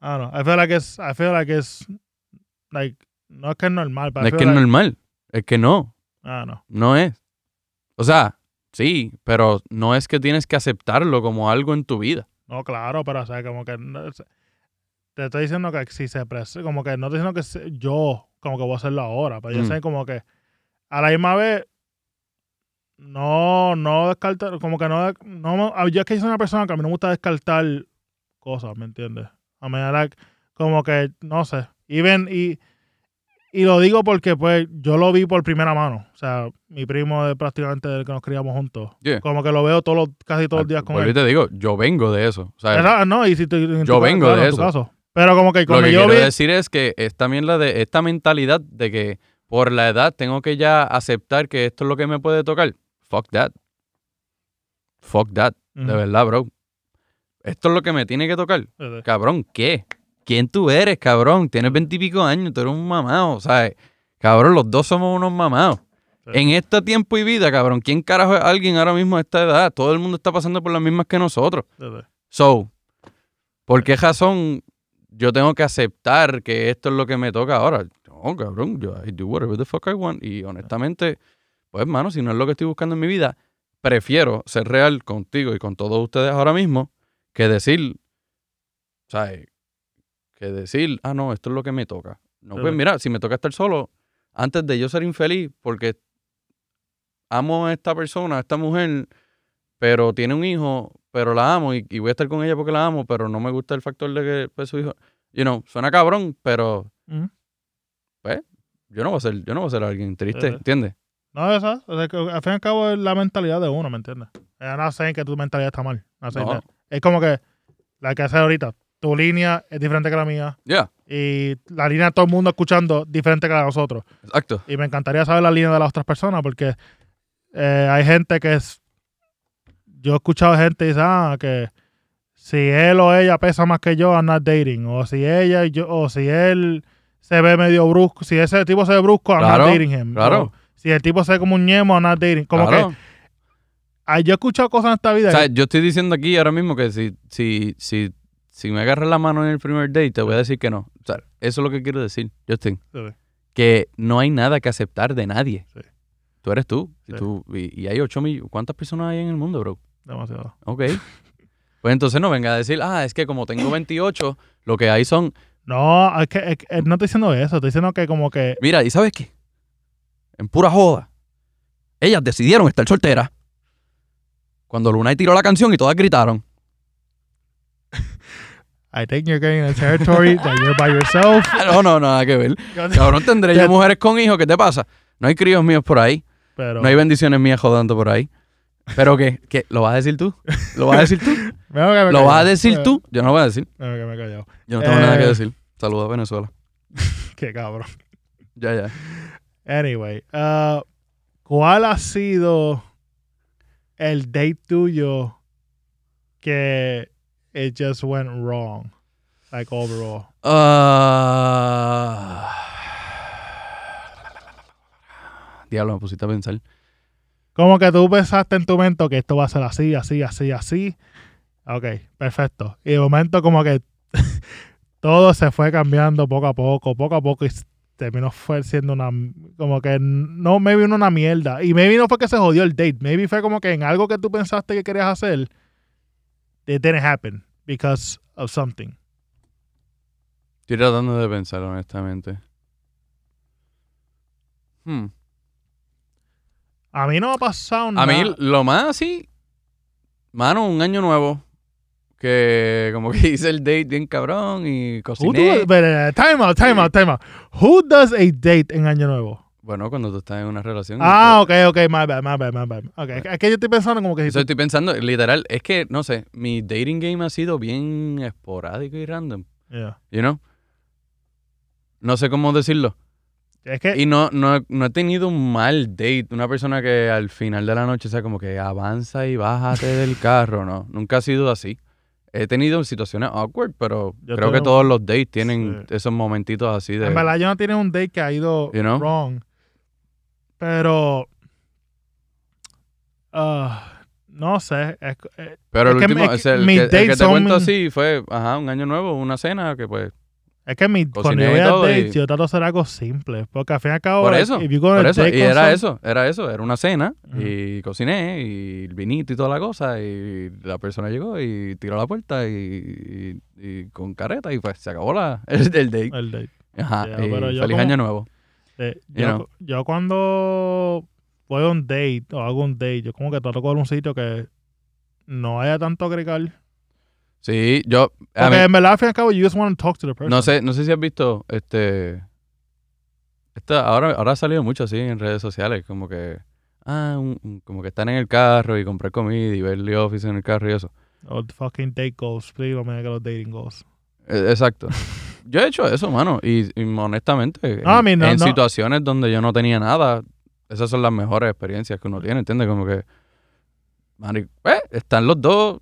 C: Ah, no. I feel like it's, I feel like it's, like, no es que es normal, pero
B: No
C: I
B: es que es
C: like-
B: normal. Es que no.
C: Ah, no.
B: No es. O sea, sí, pero no es que tienes que aceptarlo como algo en tu vida.
C: No, claro, pero o sea, como que no, te estoy diciendo que si se como que no estoy diciendo que se- yo como que voy a hacerlo ahora, pero yo
B: Mm.
C: sé como que a la misma vez no, no descartar, como que no, no yo es que soy una persona que a mí no me gusta descartar cosas, ¿me entiendes? A mí era como que, no sé, y ven, y, y lo digo porque pues yo lo vi por primera mano, o sea, mi primo de prácticamente del que nos criamos juntos,
B: Yeah.
C: como que lo veo todos los, casi todos los días con él.
B: te digo, yo vengo de eso. O sea,
C: Esa- no, y si en tu
B: Yo vengo
C: claro,
B: de
C: en tu
B: eso.
C: caso. Pero como que
B: Lo
C: cuando
B: que
C: yo
B: quiero
C: vi,
B: decir es que es también la de esta mentalidad de que por la edad tengo que ya aceptar que esto es lo que me puede tocar. Fuck that. Fuck that. De verdad, bro. Esto es lo que me tiene que tocar. Cabrón, ¿qué? ¿Quién tú eres, cabrón? Tienes veintipico años, tú eres un mamado, ¿sabes? Cabrón, los dos somos unos mamados.
C: Sí.
B: En este tiempo y vida, cabrón, ¿quién carajo es alguien ahora mismo a esta edad? Todo el mundo está pasando por las mismas que nosotros. So, ¿por qué razón yo tengo que aceptar que esto es lo que me toca ahora? No, cabrón, yo I do whatever the fuck I want. Y honestamente, pues, hermano, si no es lo que estoy buscando en mi vida, prefiero ser real contigo y con todos ustedes ahora mismo que decir, ¿sabes? Que decir, ah, no, esto es lo que me toca. No, pues mira, si me toca estar solo, antes de yo ser infeliz, porque amo a esta persona, a esta mujer, pero tiene un hijo, pero la amo y, y voy a estar con ella porque la amo, pero no me gusta el factor de que pues, su hijo. You know, suena cabrón, pero pues yo no voy a ser, yo no voy a ser alguien triste,
C: Eh.
B: ¿entiendes?
C: No, esa, o sea, que al fin y al cabo es la mentalidad de uno, ¿me entiendes? Eh, no sé que tu mentalidad está mal. No. Es como que la que hace ahorita, tu línea es diferente que la mía y la línea de todo el mundo escuchando diferente que la de nosotros.
B: exacto.
C: Y me encantaría saber la línea de las otras personas porque eh, hay gente que es... Yo he escuchado gente que dice, ah, que si él o ella pesa más que yo, I'm not dating. O si ella y yo, o si él se ve medio brusco, si ese tipo se ve brusco, I'm
B: Claro,
C: not dating him.
B: claro.
C: O si el tipo se ve como un ñemo, I'm not dating. Como
B: Claro.
C: que ah, yo he escuchado cosas en esta vida.
B: O sea, yo estoy diciendo aquí ahora mismo que si, si, si, si me agarras la mano en el primer date, te voy a decir que no. O sea, eso es lo que quiero decir, Justin.
C: Sí.
B: Que no hay nada que aceptar de nadie.
C: Sí.
B: Tú eres tú. Y, tú y, y hay ocho millones. ¿Cuántas personas hay en el mundo, bro?
C: demasiado.
B: Ok. pues entonces no venga a decir, ah, es que como tengo 28, lo que hay son.
C: No, es que, es que- no estoy diciendo eso. Estoy diciendo que como que...
B: Mira, ¿y sabes qué? En pura joda. Ellas decidieron estar solteras. Cuando Luna tiró la canción y todas gritaron.
C: I think you're getting a territory that you're by yourself.
B: No, no, nada que ver. Cabrón, tendré yo mujeres con hijos. ¿Qué te pasa? No hay críos míos por ahí.
C: Pero...
B: No hay bendiciones mías jodando por ahí. ¿Pero qué? ¿Qué? ¿Lo vas a decir tú? ¿Lo vas a decir tú?
C: Me
B: ¿Lo vas a decir tú? Yo no lo voy a decir.
C: mejor que me he callado.
B: Yo no tengo nada que
C: Eh.
B: decir. Saludos a Venezuela.
C: Qué cabrón.
B: Ya, ya.
C: Anyway, uh, ¿cuál ha sido el date tuyo que it just went wrong? Like overall.
B: Ah. Diablo, me pusiste a pensar.
C: Como que tú pensaste en tu mente que esto va a ser así, así, así, así. Ok, perfecto. Y de momento como que todo se fue cambiando poco a poco, poco a poco y terminó fue siendo una, como que no, maybe no una mierda. Y maybe no fue que se jodió el date, maybe fue como que en algo que tú pensaste que querías hacer, it didn't happen because of something.
B: Estoy tratando de pensar, honestamente. Hmm.
C: A mí no me ha pasado nada.
B: A mí, lo más así, mano, un año nuevo. Que como que hice el date bien cabrón y cociné.
C: do- but, uh, time out, time out, time out. Who does a date en Año Nuevo?
B: Bueno, cuando tú estás en una relación.
C: Ah, ok, ok, my bad, my bad, my bad. Okay. Es que yo estoy pensando como que si
B: Eso estoy pensando, literal, es que, no sé, mi dating game ha sido bien esporádico y random.
C: Yeah.
B: You know? No sé cómo decirlo.
C: Es que
B: Y no, no, no he tenido un mal date. Una persona que al final de la noche sea como que avanza y bájate del carro. No, nunca ha sido así. He tenido situaciones awkward, pero
C: Yo
B: creo que todos los dates tienen
C: Sí.
B: esos momentitos así de...
C: en verdad yo no tiene un date que ha ido
B: You know?
C: wrong. Pero ah, no sé. es- eh,
B: Pero el
C: es
B: último,
C: que
B: es el,
C: mis
B: que, el que
C: dates
B: te cuento así fue, ajá, un año nuevo, una cena que pues
C: Es que mi, cuando yo voy a dates,
B: y-
C: yo trato de hacer algo simple. Porque al fin y al cabo,
B: Por eso, Por y era
C: some-
B: eso, era eso, era una cena y cociné y el vinito y toda la cosa y la persona llegó y tiró la puerta y, con careta y pues se acabó la, el, el date.
C: El date.
B: Ajá,
C: Yeah,
B: y feliz
C: como-
B: año nuevo.
C: Eh,
B: You
C: yo,
B: know.
C: yo cuando voy a un date o hago un date, yo como que trato de coger un sitio que no haya tanto agregar.
B: Sí, yo,
C: Porque
B: mí-
C: en verdad, al fin y al cabo, you just want to talk to the person.
B: no sé, no sé si has visto este, esta, ahora, ahora ha salido mucho así en redes sociales, como que, ah, un- un- como que están en el carro y comprar comida y ver The Office en el carro y eso.
C: O fucking date goals. Please, no me digas que los dating goals.
B: Eh, Exacto. Yo he hecho eso, mano. Y, y honestamente,
C: No, I
B: en,
C: no-
B: en
C: no.
B: situaciones donde yo no tenía nada, esas son las mejores experiencias que uno tiene, ¿entiendes? Como que, mani- eh, están los dos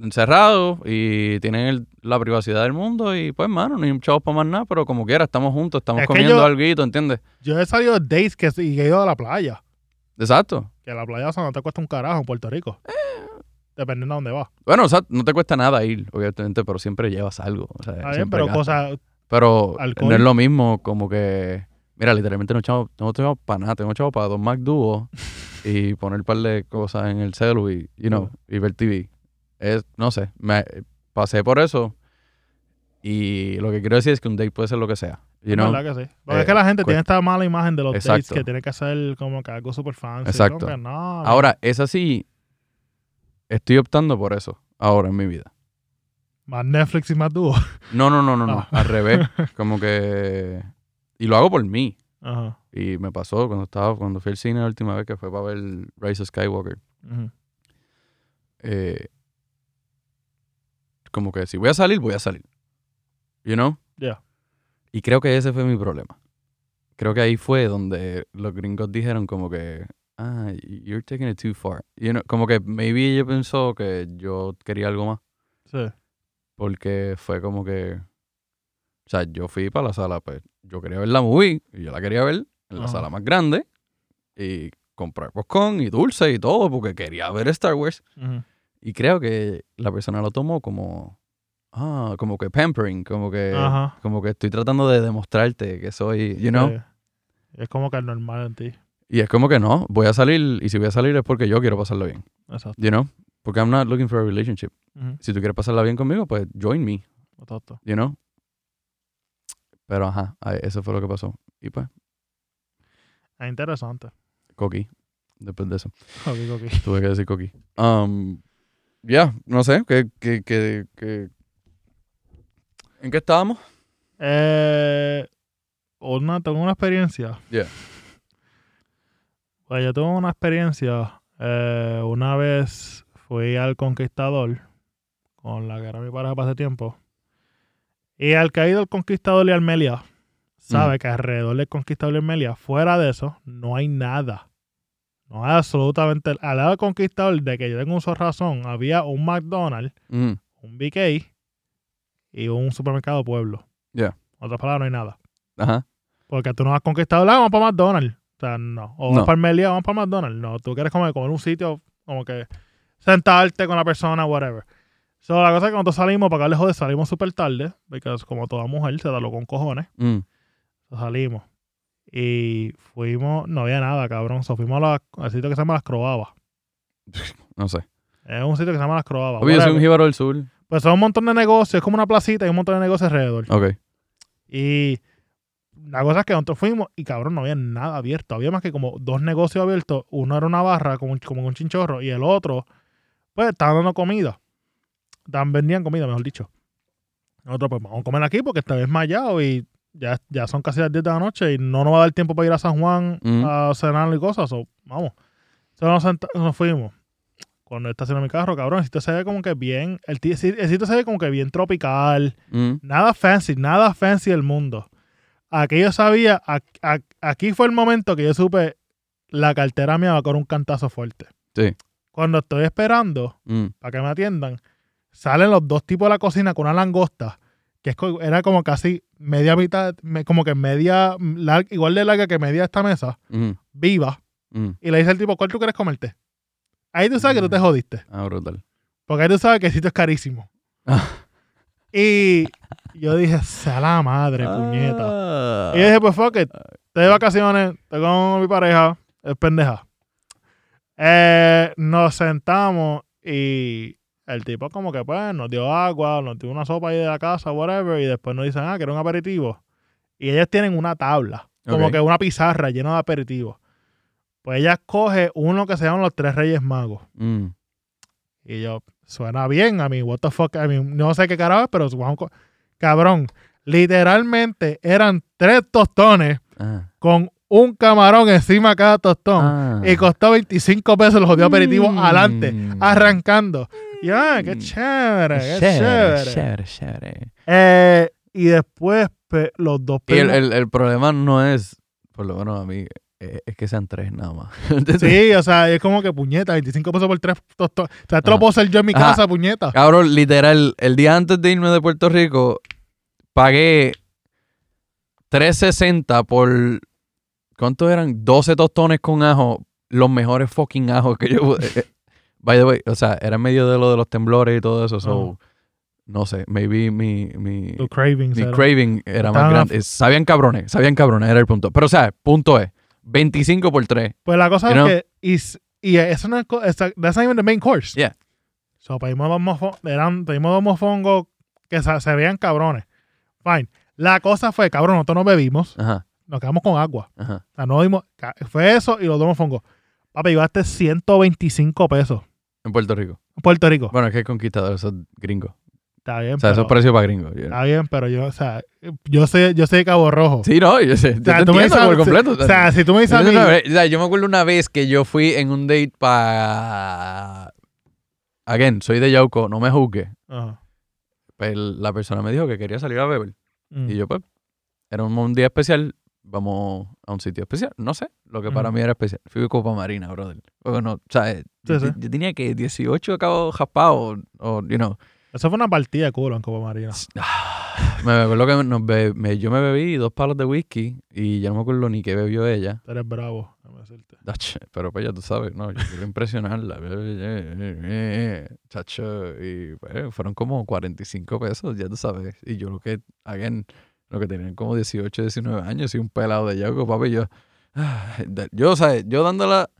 B: encerrados y tienen el- la privacidad del mundo y pues, mano, ni un chavo para más nada, pero como quiera, estamos juntos, estamos
C: Es
B: comiendo algo, ¿entiendes?
C: Yo he salido de dates que, y he ido a la playa.
B: Exacto.
C: Que la playa o sea, no te cuesta un carajo en Puerto Rico. Dependiendo de dónde vas.
B: Bueno, o sea, no te cuesta nada ir, obviamente, pero siempre llevas algo. O sea, siempre
C: pero cosas.
B: Pero
C: Alcohol.
B: no es lo mismo como que... Mira, literalmente no echamos, no tengo para nada. Tengo echado para dos Mac Duo y poner un par de cosas en el celu y, you know, y ver TV. Es, no sé, me pasé por eso y lo que quiero decir es que un date puede ser lo que sea. You know?
C: ¿Verdad que sí? Porque
B: Eh,
C: es que la gente tiene esta mala imagen de los dates
B: Exacto.
C: que tiene que hacer como que algo super fancy.
B: Exacto.
C: No,
B: Ahora, es así. Estoy optando por eso ahora en mi vida.
C: Más Netflix y más dúo.
B: No, no, no, no, no.
C: Ah.
B: Al revés. Como que... Y lo hago por mí.
C: Ajá.
B: Y me pasó cuando estaba, cuando fui al cine la última vez que fue para ver Rise of Skywalker.
C: Ujú.
B: eh, como que si voy a salir, voy a salir. You know?
C: Yeah.
B: Y creo que ese fue mi problema. Creo que ahí fue donde los gringos dijeron como que, ah, you're taking it too far. You know, como que maybe ella pensó que yo quería algo más.
C: Sí.
B: Porque fue como que, o sea, yo fui para la sala, pues yo quería ver la movie y yo la quería ver en la
C: Ajá.
B: sala más grande y comprar popcorn y dulce y todo porque quería ver Star Wars.
C: Ujú.
B: Y creo que la persona lo tomó como, ah, como que pampering, como que,
C: Ajá.
B: como que estoy tratando de demostrarte que soy, you know.
C: Sí. Es como que es normal en ti.
B: Y es como que no, voy a salir y si voy a salir es porque yo quiero pasarlo bien,
C: Exacto.
B: you know. Porque I'm not looking for a relationship. Si tú quieres pasarla bien conmigo, pues join me,
C: Exacto.
B: you know. Pero ajá, eso fue lo que pasó. Y pues,
C: Es interesante.
B: coqui, después de eso.
C: Ok, ok.
B: Tuve que decir coqui. Um, ya, no sé, que, que, que- ¿En qué estábamos?
C: Eh, una, tengo una experiencia.
B: Yeah.
C: Yo tuve una experiencia. eh, una vez fui al Conquistador, con la que era mi pareja para ese tiempo. Y al ido al Conquistador y al Melia, sabe
B: Mm.
C: que alrededor del Conquistador y el Melia, fuera de eso, no hay nada. No hay absolutamente. Al lado del Conquistador, de que yo tengo uso razón, había un McDonald's,
B: Mm,
C: un BK y un supermercado pueblo.
B: Yeah.
C: En otras palabras, no hay nada.
B: ajá.
C: Porque tú no has conquistado la, vamos para McDonald's. O sea, no. O
B: No.
C: vas para el Melia, vamos para McDonald's. No, tú quieres comer, comer un sitio, como que sentarte con la persona, whatever. So, la cosa es que cuando salimos, para acabarle joder, salimos súper tarde, porque como toda mujer se da lo con cojones.
B: Mm,
C: So, salimos. Y fuimos, no había nada, cabrón. So, fuimos a la- al sitio que se llama Las Croabas.
B: no sé.
C: Es un sitio que se llama Las Croabas.
B: Obvio, soy un jíbaro del sur.
C: Pues son un montón de negocios, es como una placita y un montón de negocios alrededor.
B: Ok.
C: Y la cosa es que nosotros fuimos y cabrón, no había nada abierto. Había más que como dos negocios abiertos. Uno era una barra como, un- como un chinchorro y el otro, pues estaban dando comida. Estaban, vendían comida, mejor dicho. Nosotros, pues vamos a comer aquí porque está desmayado y ya, ya son casi las 10 de la noche y no nos va a dar tiempo para ir a San Juan
B: Mm.
C: a cenar y cosas. so, vamos. Entonces nos, fuimos. Cuando está haciendo mi carro, cabrón, el sitio se ve como que bien. El sitio se ve como que bien tropical.
B: Mm,
C: Nada fancy, nada fancy del mundo. Aquí yo sabía, aquí fue el momento que yo supe la cartera mía va correr un cantazo fuerte.
B: Sí.
C: Cuando estoy esperando
B: mm,
C: para que me atiendan, salen los dos tipos de la cocina con una langosta, que es era como casi media mitad, como que media, lar- igual de larga que media esta mesa,
B: mm,
C: viva,
B: mm.
C: y le dice al tipo, ¿cuál tú quieres comerte? Ahí tú sabes que tú te
B: Mm.
C: jodiste.
B: Ah, brutal.
C: Porque ahí tú sabes que el sitio es carísimo.
B: Ah.
C: y Y yo dije, sea la madre, puñeta.
B: Ah.
C: Y yo dije, pues fuck it. Estoy de vacaciones, estoy con mi pareja, es pendeja. Eh, nos sentamos y el tipo como que pues nos dio agua, nos dio una sopa ahí de la casa, whatever, y después nos dicen, ah, que era un aperitivo. Y ellas tienen una tabla, como que una pizarra llena de aperitivos. Pues ella escoge uno que se llama los tres reyes magos.
B: Mm.
C: Y yo, suena bien a mí, what the fuck, I mean, no sé qué carajo es, pero co- cabrón, literalmente eran tres tostones
B: Ah.
C: con un camarón encima de cada tostón.
B: Ah.
C: Y costó 25 pesos los jodidos aperitivos
B: Mm.
C: adelante, arrancando. Y ah, qué
B: Mm.
C: chévere, qué
B: Chévere,
C: chévere.
B: chévere, chévere.
C: Eh, y después pe- los dos
B: Y el, el, el problema no es, por lo menos a mí, eh, es que sean tres nada más.
C: Sí, o sea, es como que puñeta, 25 pesos por tres tostones. O sea, esto lo
B: Ajá.
C: puedo hacer yo en mi
B: Ajá.
C: casa, puñeta.
B: Cabrón, literal, el día antes de irme de Puerto Rico, pagué 3.60 por. ¿Cuántos eran? 12 tostones con ajo. Los mejores fucking ajos que yo. pude- eh, By the way, o sea, era en medio de lo de los temblores y todo eso. So, no sé, maybe mi, mi,
C: Tu cravings.
B: mi
C: era.
B: craving era más grande. Sabían cabrones, sabían cabrones, era el punto. Pero, o sea, punto es: 25 por 3.
C: Pues la cosa es
B: know?
C: que. Y, s- y eso no es. That's not even the main course.
B: Yeah.
C: So, pedimos dos, mofo- eran, pedimos dos mofongos que se, se veían cabrones. Fine. La cosa fue, cabrón, nosotros no bebimos.
B: Ajá,
C: Nos quedamos con agua.
B: ajá.
C: O sea, no dimos. Fue eso y los dos mofongos. Papi, llevaste 125 pesos.
B: En Puerto Rico.
C: en Puerto Rico.
B: Bueno, es que el conquistador, eso es gringo.
C: Está bien,
B: O sea, eso
C: pero,
B: es precio para gringo.
C: está bien, pero yo, o sea, yo sé, yo sé de Cabo Rojo.
B: Sí, no, yo sé.
C: O sea,
B: te
C: tú me
B: entiendo por
C: dices-
B: completo.
C: O sea, si tú me dices a mí,
B: o sea, yo me acuerdo una vez que yo fui en un date para... Again, soy de Yauco, no me juzgue.
C: Ajá.
B: Pues la persona me dijo que quería salir a beber.
C: Mm.
B: Y yo, pues, era un, un día especial, vamos a un sitio especial. No sé, lo que para
C: Ujú.
B: mí era especial. Fui a Copa Marina, brother. Bueno, o sea, yo,
C: sí.
B: yo tenía que 18 acabo jaspado, o, you know.
C: Eso fue una partida de culo en Copa Marina.
B: Me acuerdo que nos be- me- yo me bebí dos palos de whisky y ya no me acuerdo ni qué bebió ella.
C: Eres bravo, déjame decirte.
B: Ach, Pero pues ya tú sabes, no, yo quiero impresionarla. Chacho, y pues, fueron como 45 pesos, ya tú sabes. Y yo lo que, again, lo que tenían como 18, 19 años y un pelado de Yago, papi, yo, yo, ¿sabes? Yo dándola,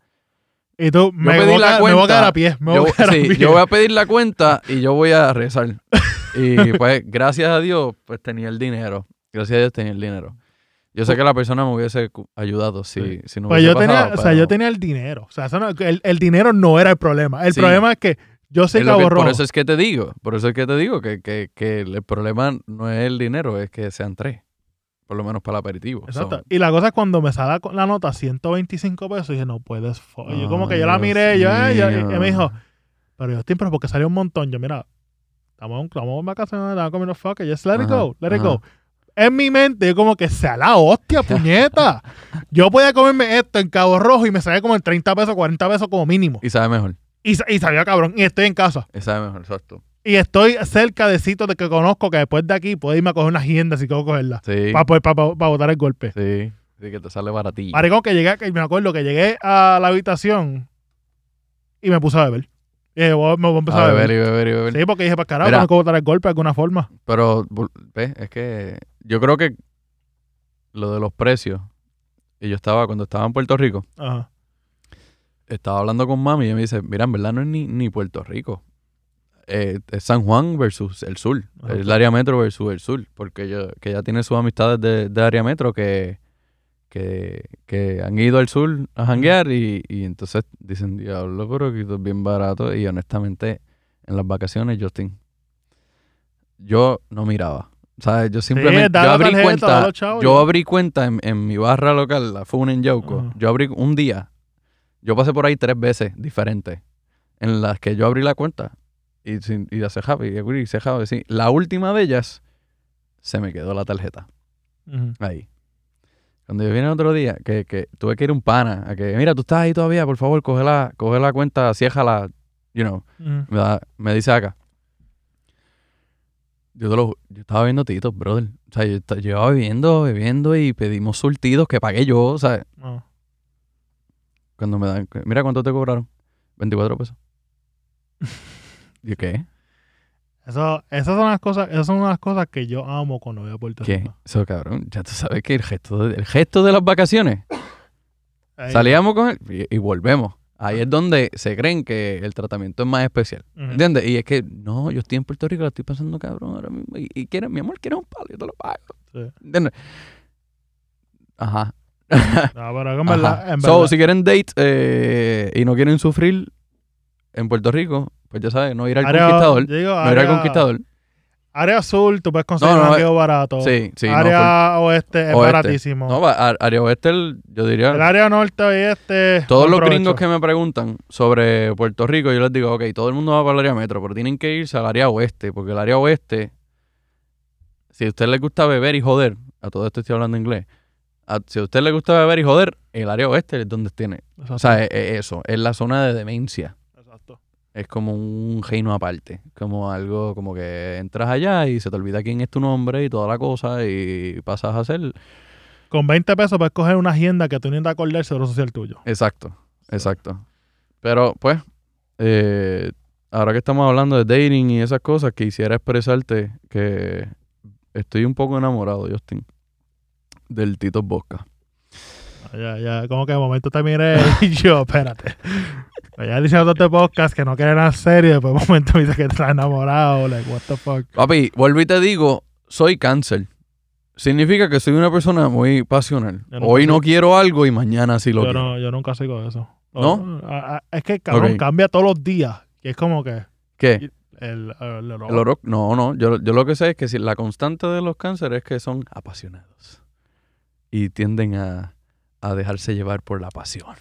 C: Y tú, me, voy, a
B: la
C: quedar- me voy a
B: cuenta.
C: quedar a pie. Me
B: yo,
C: voy a
B: sí,
C: pie.
B: yo voy a pedir la cuenta y yo voy a rezar. Y pues, gracias a Dios, pues tenía el dinero. Gracias a Dios tenía el dinero. Yo sé que la persona me hubiese ayudado si,
C: Sí.
B: si no
C: Pues
B: hubiese
C: yo tenía,
B: pasado,
C: o sea, yo tenía el dinero. O sea, eso no- el, el dinero no era el problema. El
B: Sí.
C: problema es que yo soy
B: Es
C: Cabo
B: que-
C: Rojo.
B: por eso es que te digo, por eso es que te digo que, que, que el problema no es el dinero, es que sean tres. Por lo menos para el aperitivo.
C: Exacto.
B: So,
C: Y la cosa es cuando me sale la nota 125 pesos, dije, no puedes. fo-". Y yo como que yo la miré, yo, eh, yo- y me dijo, pero yo pero porque salió un montón. Yo, mira, estamos, estamos en vacaciones, estamos comiendo fuck, just let it go, let it go. En mi mente, yo como que sea la hostia, puñeta. yo podía comerme esto en Cabo Rojo y me salía como en 30 pesos, 40 pesos como mínimo.
B: y sabe mejor.
C: Y, y sabía cabrón, y estoy en casa.
B: Y sabe mejor, exacto.
C: Y estoy cerca de sitios de que conozco que después de aquí puedo irme a coger una agenda si quiero cogerla.
B: Sí.
C: Para poder para, botar el golpe.
B: Sí. Sí, que te sale baratillo.
C: Maricón, que llegué, que me acuerdo que llegué a la habitación y me puse a beber. Voy- me voy a empezar
B: a
C: a
B: beber y beber y beber.
C: Sí, porque dije, para carajo,
B: Mira.
C: tengo que botar el golpe de alguna forma.
B: Pero, ves, es que yo creo que lo de los precios, y yo estaba, cuando estaba en Puerto Rico,
C: Ajá.
B: estaba hablando con mami y ella me dice, mira, en verdad no es ni, ni Puerto Rico. Eh, es San Juan versus el sur.
C: Ajá.
B: Es el área metro versus el sur. Porque ella, que ella tiene sus amistades de, de área metro que, que, que han ido al sur a janguear y, y entonces dicen, diablo, pero esto es bien barato. Y honestamente, en las vacaciones, Justin, yo no miraba. O sea, yo simplemente,
C: da
B: yo abrí
C: tarjeta,
B: cuenta,
C: chavos,
B: yo
C: ya.
B: abrí cuenta en, en mi barra local, la FUN en Yauco.
C: Ajá.
B: Yo abrí un día, yo pasé por ahí tres veces diferentes, en las que yo abrí la cuenta y, sin, y hace happy, y abrí, y se sí. La última de ellas, se me quedó la tarjeta.
C: Ujú.
B: Ahí. Cuando yo vine el otro día, que, que tuve que ir un pana, a que, mira, tú estás ahí todavía, por favor, coge la, coge la cuenta, ciéjala, you know.
C: Ujú.
B: Me, da- me dice acá. Yo, te lo yo estaba viendo titos, brother. O sea, yo, esta- yo iba bebiendo, bebiendo y pedimos surtidos que pagué yo, o sea, cuando me dan, mira cuánto te cobraron. 24 pesos. ¿Y qué?
C: Eso, esas son las cosas, esas son las cosas que yo amo cuando voy a Puerto
B: ¿Qué?
C: Rico.
B: Eso, cabrón. Ya tú sabes que el gesto de, el gesto de las vacaciones.
C: Ahí-
B: Salíamos con él y, y volvemos. Ahí es donde se creen que el tratamiento es más especial.
C: Ujú.
B: ¿Entiendes? Y es que, no, yo estoy en Puerto Rico, la estoy pasando cabrón ahora mismo. Y, y mi amor, quieres un palo, yo te lo pago.
C: Sí.
B: ¿Entiendes? Ajá.
C: No, pero en verdad, en
B: So, si quieren date eh, y no quieren sufrir en Puerto Rico, pues ya sabes, no ir al
C: área-
B: conquistador.
C: digo,
B: No ir al conquistador.
C: Área azul, tú puedes conseguir
B: No, no,
C: un jangueo barato.
B: Sí, sí. no,
C: área oeste es
B: Oeste.
C: baratísimo.
B: no, área oeste, el- yo diría.
C: el área norte y este.
B: Todos los
C: provecho.
B: gringos que me preguntan sobre Puerto Rico, yo les digo, ok, todo el mundo va para el área metro, pero tienen que irse al área oeste, porque el área oeste, si a usted le gusta beber y joder, a todo esto estoy hablando inglés, a- si a usted le gusta beber y joder, el área oeste es donde tiene.
C: Exacto.
B: O sea, es, es eso, es la zona de demencia. Es como un reino aparte, como algo como que entras allá y se te olvida quién es tu nombre y toda la cosa y pasas a ser...
C: Con 20 pesos puedes coger una agenda que tú ni te acordar el seguro social tuyo.
B: Exacto, exacto. Pero pues, eh, ahora que estamos hablando de dating y esas cosas, quisiera expresarte que estoy un poco enamorado, Justin, del Tito Bosca.
C: Ya, ya, como que de momento te miré y yo, espérate. Ya diciendo este podcast que no quiere nada serio, después de momento me dice que está enamorado, like, what the fuck.
B: Papi, vuelvo y te digo, soy cáncer. Significa que soy una persona muy pasional.
C: No
B: Hoy no quiero algo y mañana sí lo
C: Yo
B: quiero.
C: no, yo nunca sigo eso.
B: ¿No?
C: Es que cabrón cambia todos los días. Y es como que
B: ¿Qué?
C: el, el, el
B: El oro- No, no. Yo, yo lo que sé es que si la constante de los cánceres es que son apasionados. Y tienden a, a dejarse llevar por la pasión.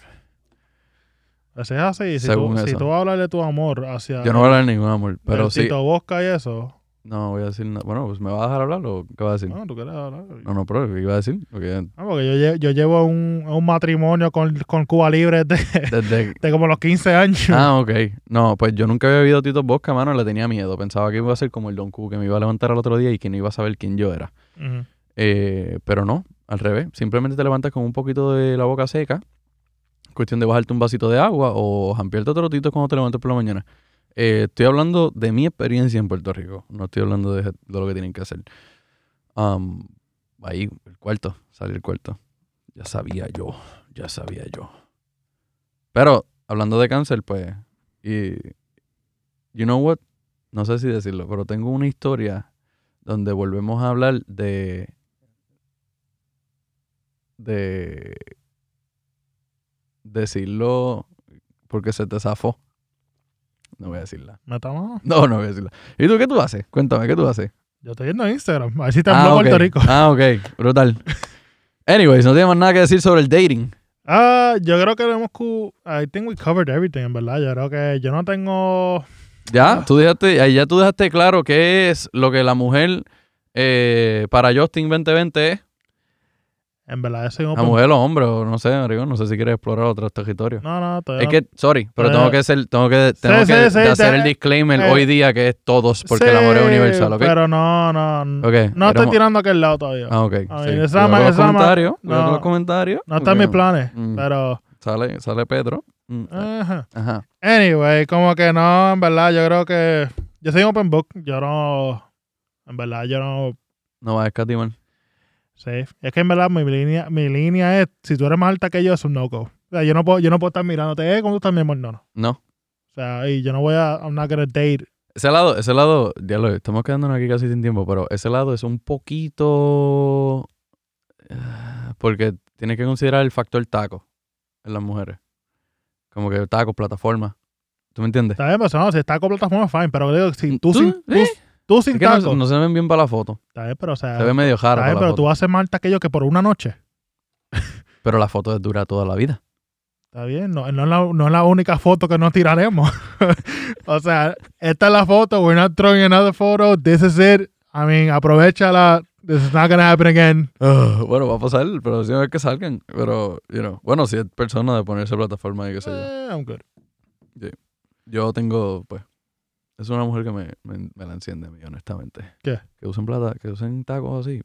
C: Pues es así. Si
B: Según
C: tú, si
B: eso.
C: tú vas a hablar de tu amor hacia.
B: Yo no voy a hablar de ningún amor, pero sí.
C: Tito Bosca y eso.
B: No voy a decir nada. Bueno, pues me vas a dejar hablar o qué vas a decir.
C: No, tú quieres hablar.
B: No, no, pero ¿qué iba a decir? Porque
C: No, porque yo, lle- yo llevo un, un matrimonio con, con Cuba Libre de,
B: desde.
C: de como los 15 años.
B: Ah, ok. No, pues yo nunca había a Tito Bosca, mano, le tenía miedo. Pensaba que iba a ser como el Don Q, que me iba a levantar al otro día y que no iba a saber quién yo era. Eh, pero no, al revés. Simplemente te levantas con un poquito de la boca seca. Cuestión de bajarte un vasito de agua o jampearte otro tito cuando te levantes por la mañana. Eh, estoy hablando de mi experiencia en Puerto Rico. No estoy hablando de, lo que tienen que hacer. Ahí, el cuarto. Sale el cuarto. Ya sabía yo. Ya sabía yo. Pero, hablando de cáncer, pues. Y. You know what? No sé si decirlo, pero tengo una historia donde volvemos a hablar de. De. Decirlo porque se te zafó. No voy a decirla.
C: Metamos.
B: No, no voy a decirla. ¿Y tú qué tú haces? Cuéntame, ¿qué tú haces?
C: Yo estoy viendo Instagram. A ver si te
B: Ah,
C: hablo
B: ok.
C: Puerto Rico.
B: Ah, ok. Brutal. Anyways, no tenemos nada que decir sobre el dating.
C: Ah, yo creo que hemos. I think we covered everything, en verdad. Yo creo que yo no tengo.
B: Ya, tú dejaste, ahí ya tú dejaste claro qué es lo que la mujer eh, para Justin 2020 es.
C: En verdad, yo soy un
B: La mujer o hombre, o no sé, marico, no sé si quieres explorar otros territorios.
C: No, no, todavía
B: Es que, sorry, pero
C: Eh,
B: tengo que ser, tengo que, tengo
C: sí,
B: que
C: sí,
B: de
C: sí,
B: hacer el disclaimer
C: eh,
B: hoy día que es todos, porque el amor es universal, ¿ok?
C: Pero no, no. No,
B: Ok,
C: no estoy tirando a aquel lado todavía.
B: Ah, ok. Sí.
C: mean, esa
B: los comentarios,
C: no.
B: los comentarios.
C: no está en mis planes,
B: mm,
C: pero.
B: Sale, sale Pedro. Mm,
C: Ajá.
B: Ajá.
C: Anyway, como que no, en verdad, yo creo que. Yo soy un open book. Yo no. En verdad, yo no.
B: No va a escatimar.
C: Sí. Es que en verdad mi línea, mi línea es: si tú eres más alta que yo, es un no-go. O sea, yo no puedo, yo no puedo estar mirándote, eh, ¿cómo tú estás, mi amor? No, no.
B: No.
C: O sea, y yo no voy a. I'm not gonna date.
B: Ese lado, ese lado, ya lo estamos quedándonos aquí casi sin tiempo, pero ese lado es un poquito. eh, Porque tienes que considerar el factor taco en las mujeres. Como que taco, plataforma. ¿Tú me entiendes?
C: Está bien, pero no, si está con plataforma, fine. Pero digo, si tú,
B: ¿Tú?
C: sin, tú,
B: ¿Eh?
C: Tú sin
B: Es que no,
C: taco.
B: no se ven bien para la foto.
C: Está bien, pero o sea.
B: Se ve medio jara
C: pero
B: foto.
C: tú vas a ser más alta que por una noche.
B: Pero la foto dura toda la vida.
C: Está bien, no, no, es la, no es la única foto que nos tiraremos. o sea, esta es la foto, we're not throwing another photo, this is it. I mean, aprovechala, this is not gonna happen again.
B: Ah, bueno, va a pasar, pero sí a ver que salgan. Pero, you know, bueno, si es persona de ponerse plataforma y qué sé yo.
C: Eh, I'm good.
B: Yo tengo, pues, es una mujer que me, me, me la enciende a mí, honestamente.
C: ¿Qué?
B: Que usen plata, que usen tacos así.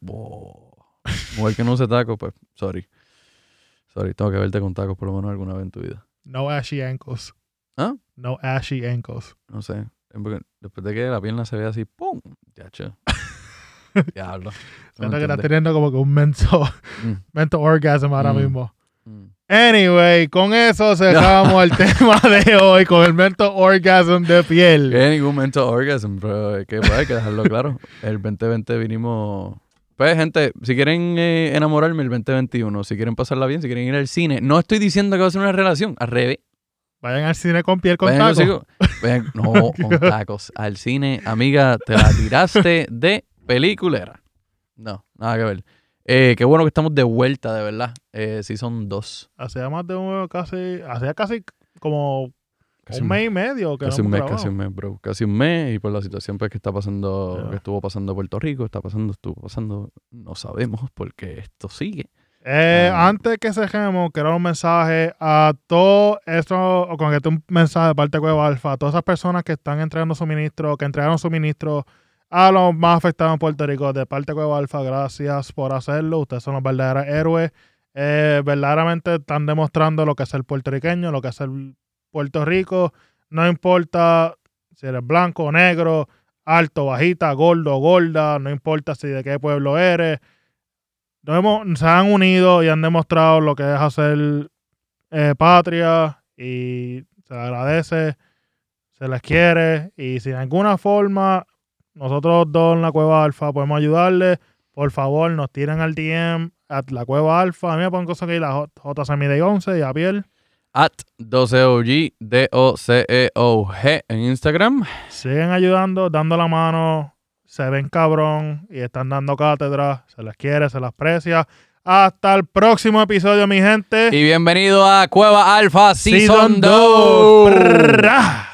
B: Mujer que no use tacos, pues, sorry. Sorry, tengo que verte con tacos por lo menos alguna vez en tu vida.
C: No ashy ankles.
B: ¿Ah?
C: No ashy ankles.
B: No sé. Después de que la pierna se ve así, ¡pum! Ya, che. Diablo.
C: Siento que estás teniendo como que un mental,
B: Mm,
C: mental orgasm ahora
B: Mm.
C: mismo.
B: mm.
C: Anyway, con eso cerramos el tema de hoy, con el mental orgasm de piel.
B: Que ningún mental orgasm, pero es que pues, hay que dejarlo claro. El 2020 vinimos. Pues, gente, si quieren eh, enamorarme el 2021, si quieren pasarla bien, si quieren ir al cine, no estoy diciendo que va a ser una relación, al revés.
C: Vayan al cine con piel con
B: Vayan,
C: tacos.
B: vayan- no, con tacos. Al cine, amiga, te la tiraste de peliculera. No, nada que ver. Eh, qué bueno que estamos de vuelta, de verdad. Eh, sí, son dos.
C: Hacía más de un casi, hacía casi como
B: Casi
C: un mes y medio que
B: Casi
C: no
B: un mes,
C: hemos
B: casi un mes, bro. Casi un mes y por la situación pues, que está pasando,
C: Ya.
B: que estuvo pasando Puerto Rico, está pasando, estuvo pasando, no sabemos porque esto sigue.
C: Eh,
B: Ah.
C: Antes que cerremos, quiero un mensaje a todo esto, o con que un mensaje de parte de Cueva Alfa, a todas esas personas que están entregando suministro, que entregaron suministro a los más afectados en Puerto Rico, de parte de Cueva Alfa, gracias por hacerlo. Ustedes son los verdaderos héroes. Eh, verdaderamente están demostrando lo que es el puertorriqueño, lo que es el Puerto Rico. No importa si eres blanco o negro, alto, bajita, gordo, gorda, no importa si de qué pueblo eres. Se han unido y han demostrado lo que es hacer eh, patria y se agradece, se les quiere y si de alguna forma nosotros dos en la Cueva Alfa podemos ayudarles, por favor nos tiran al DM a la Cueva Alfa. A mí me ponen cosas aquí, la J- JCMD 11 y a Piel.
B: At 12OG, D-O-C-E-O-G en Instagram.
C: Siguen ayudando, dando la mano, se ven cabrón y están dando cátedra, se les quiere, se les aprecia. Hasta el próximo episodio, mi gente.
B: Y bienvenido a Cueva Alfa Season,
C: Season
B: 2.
C: dos. Prrrá.